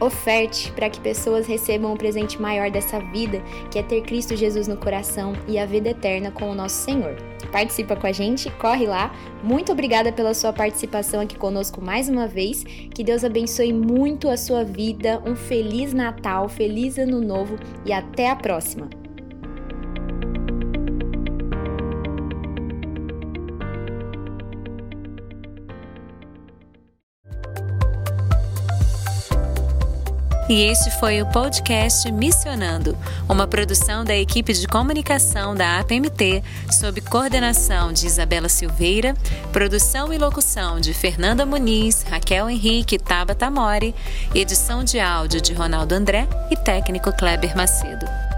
Oferte para que pessoas recebam um presente maior dessa vida, que é ter Cristo Jesus no coração e a vida eterna com o nosso Senhor. Participa com a gente, corre lá. Muito obrigada pela sua participação aqui conosco mais uma vez. Que Deus abençoe muito a sua vida. Um feliz Natal, feliz Ano Novo e até a próxima. E este foi o podcast Missionando, uma produção da equipe de comunicação da APMT, sob coordenação de Isabela Silveira, produção e locução de Fernanda Muniz, Raquel Henrique e Tabata Mori, edição de áudio de Ronaldo André e técnico Kleber Macedo.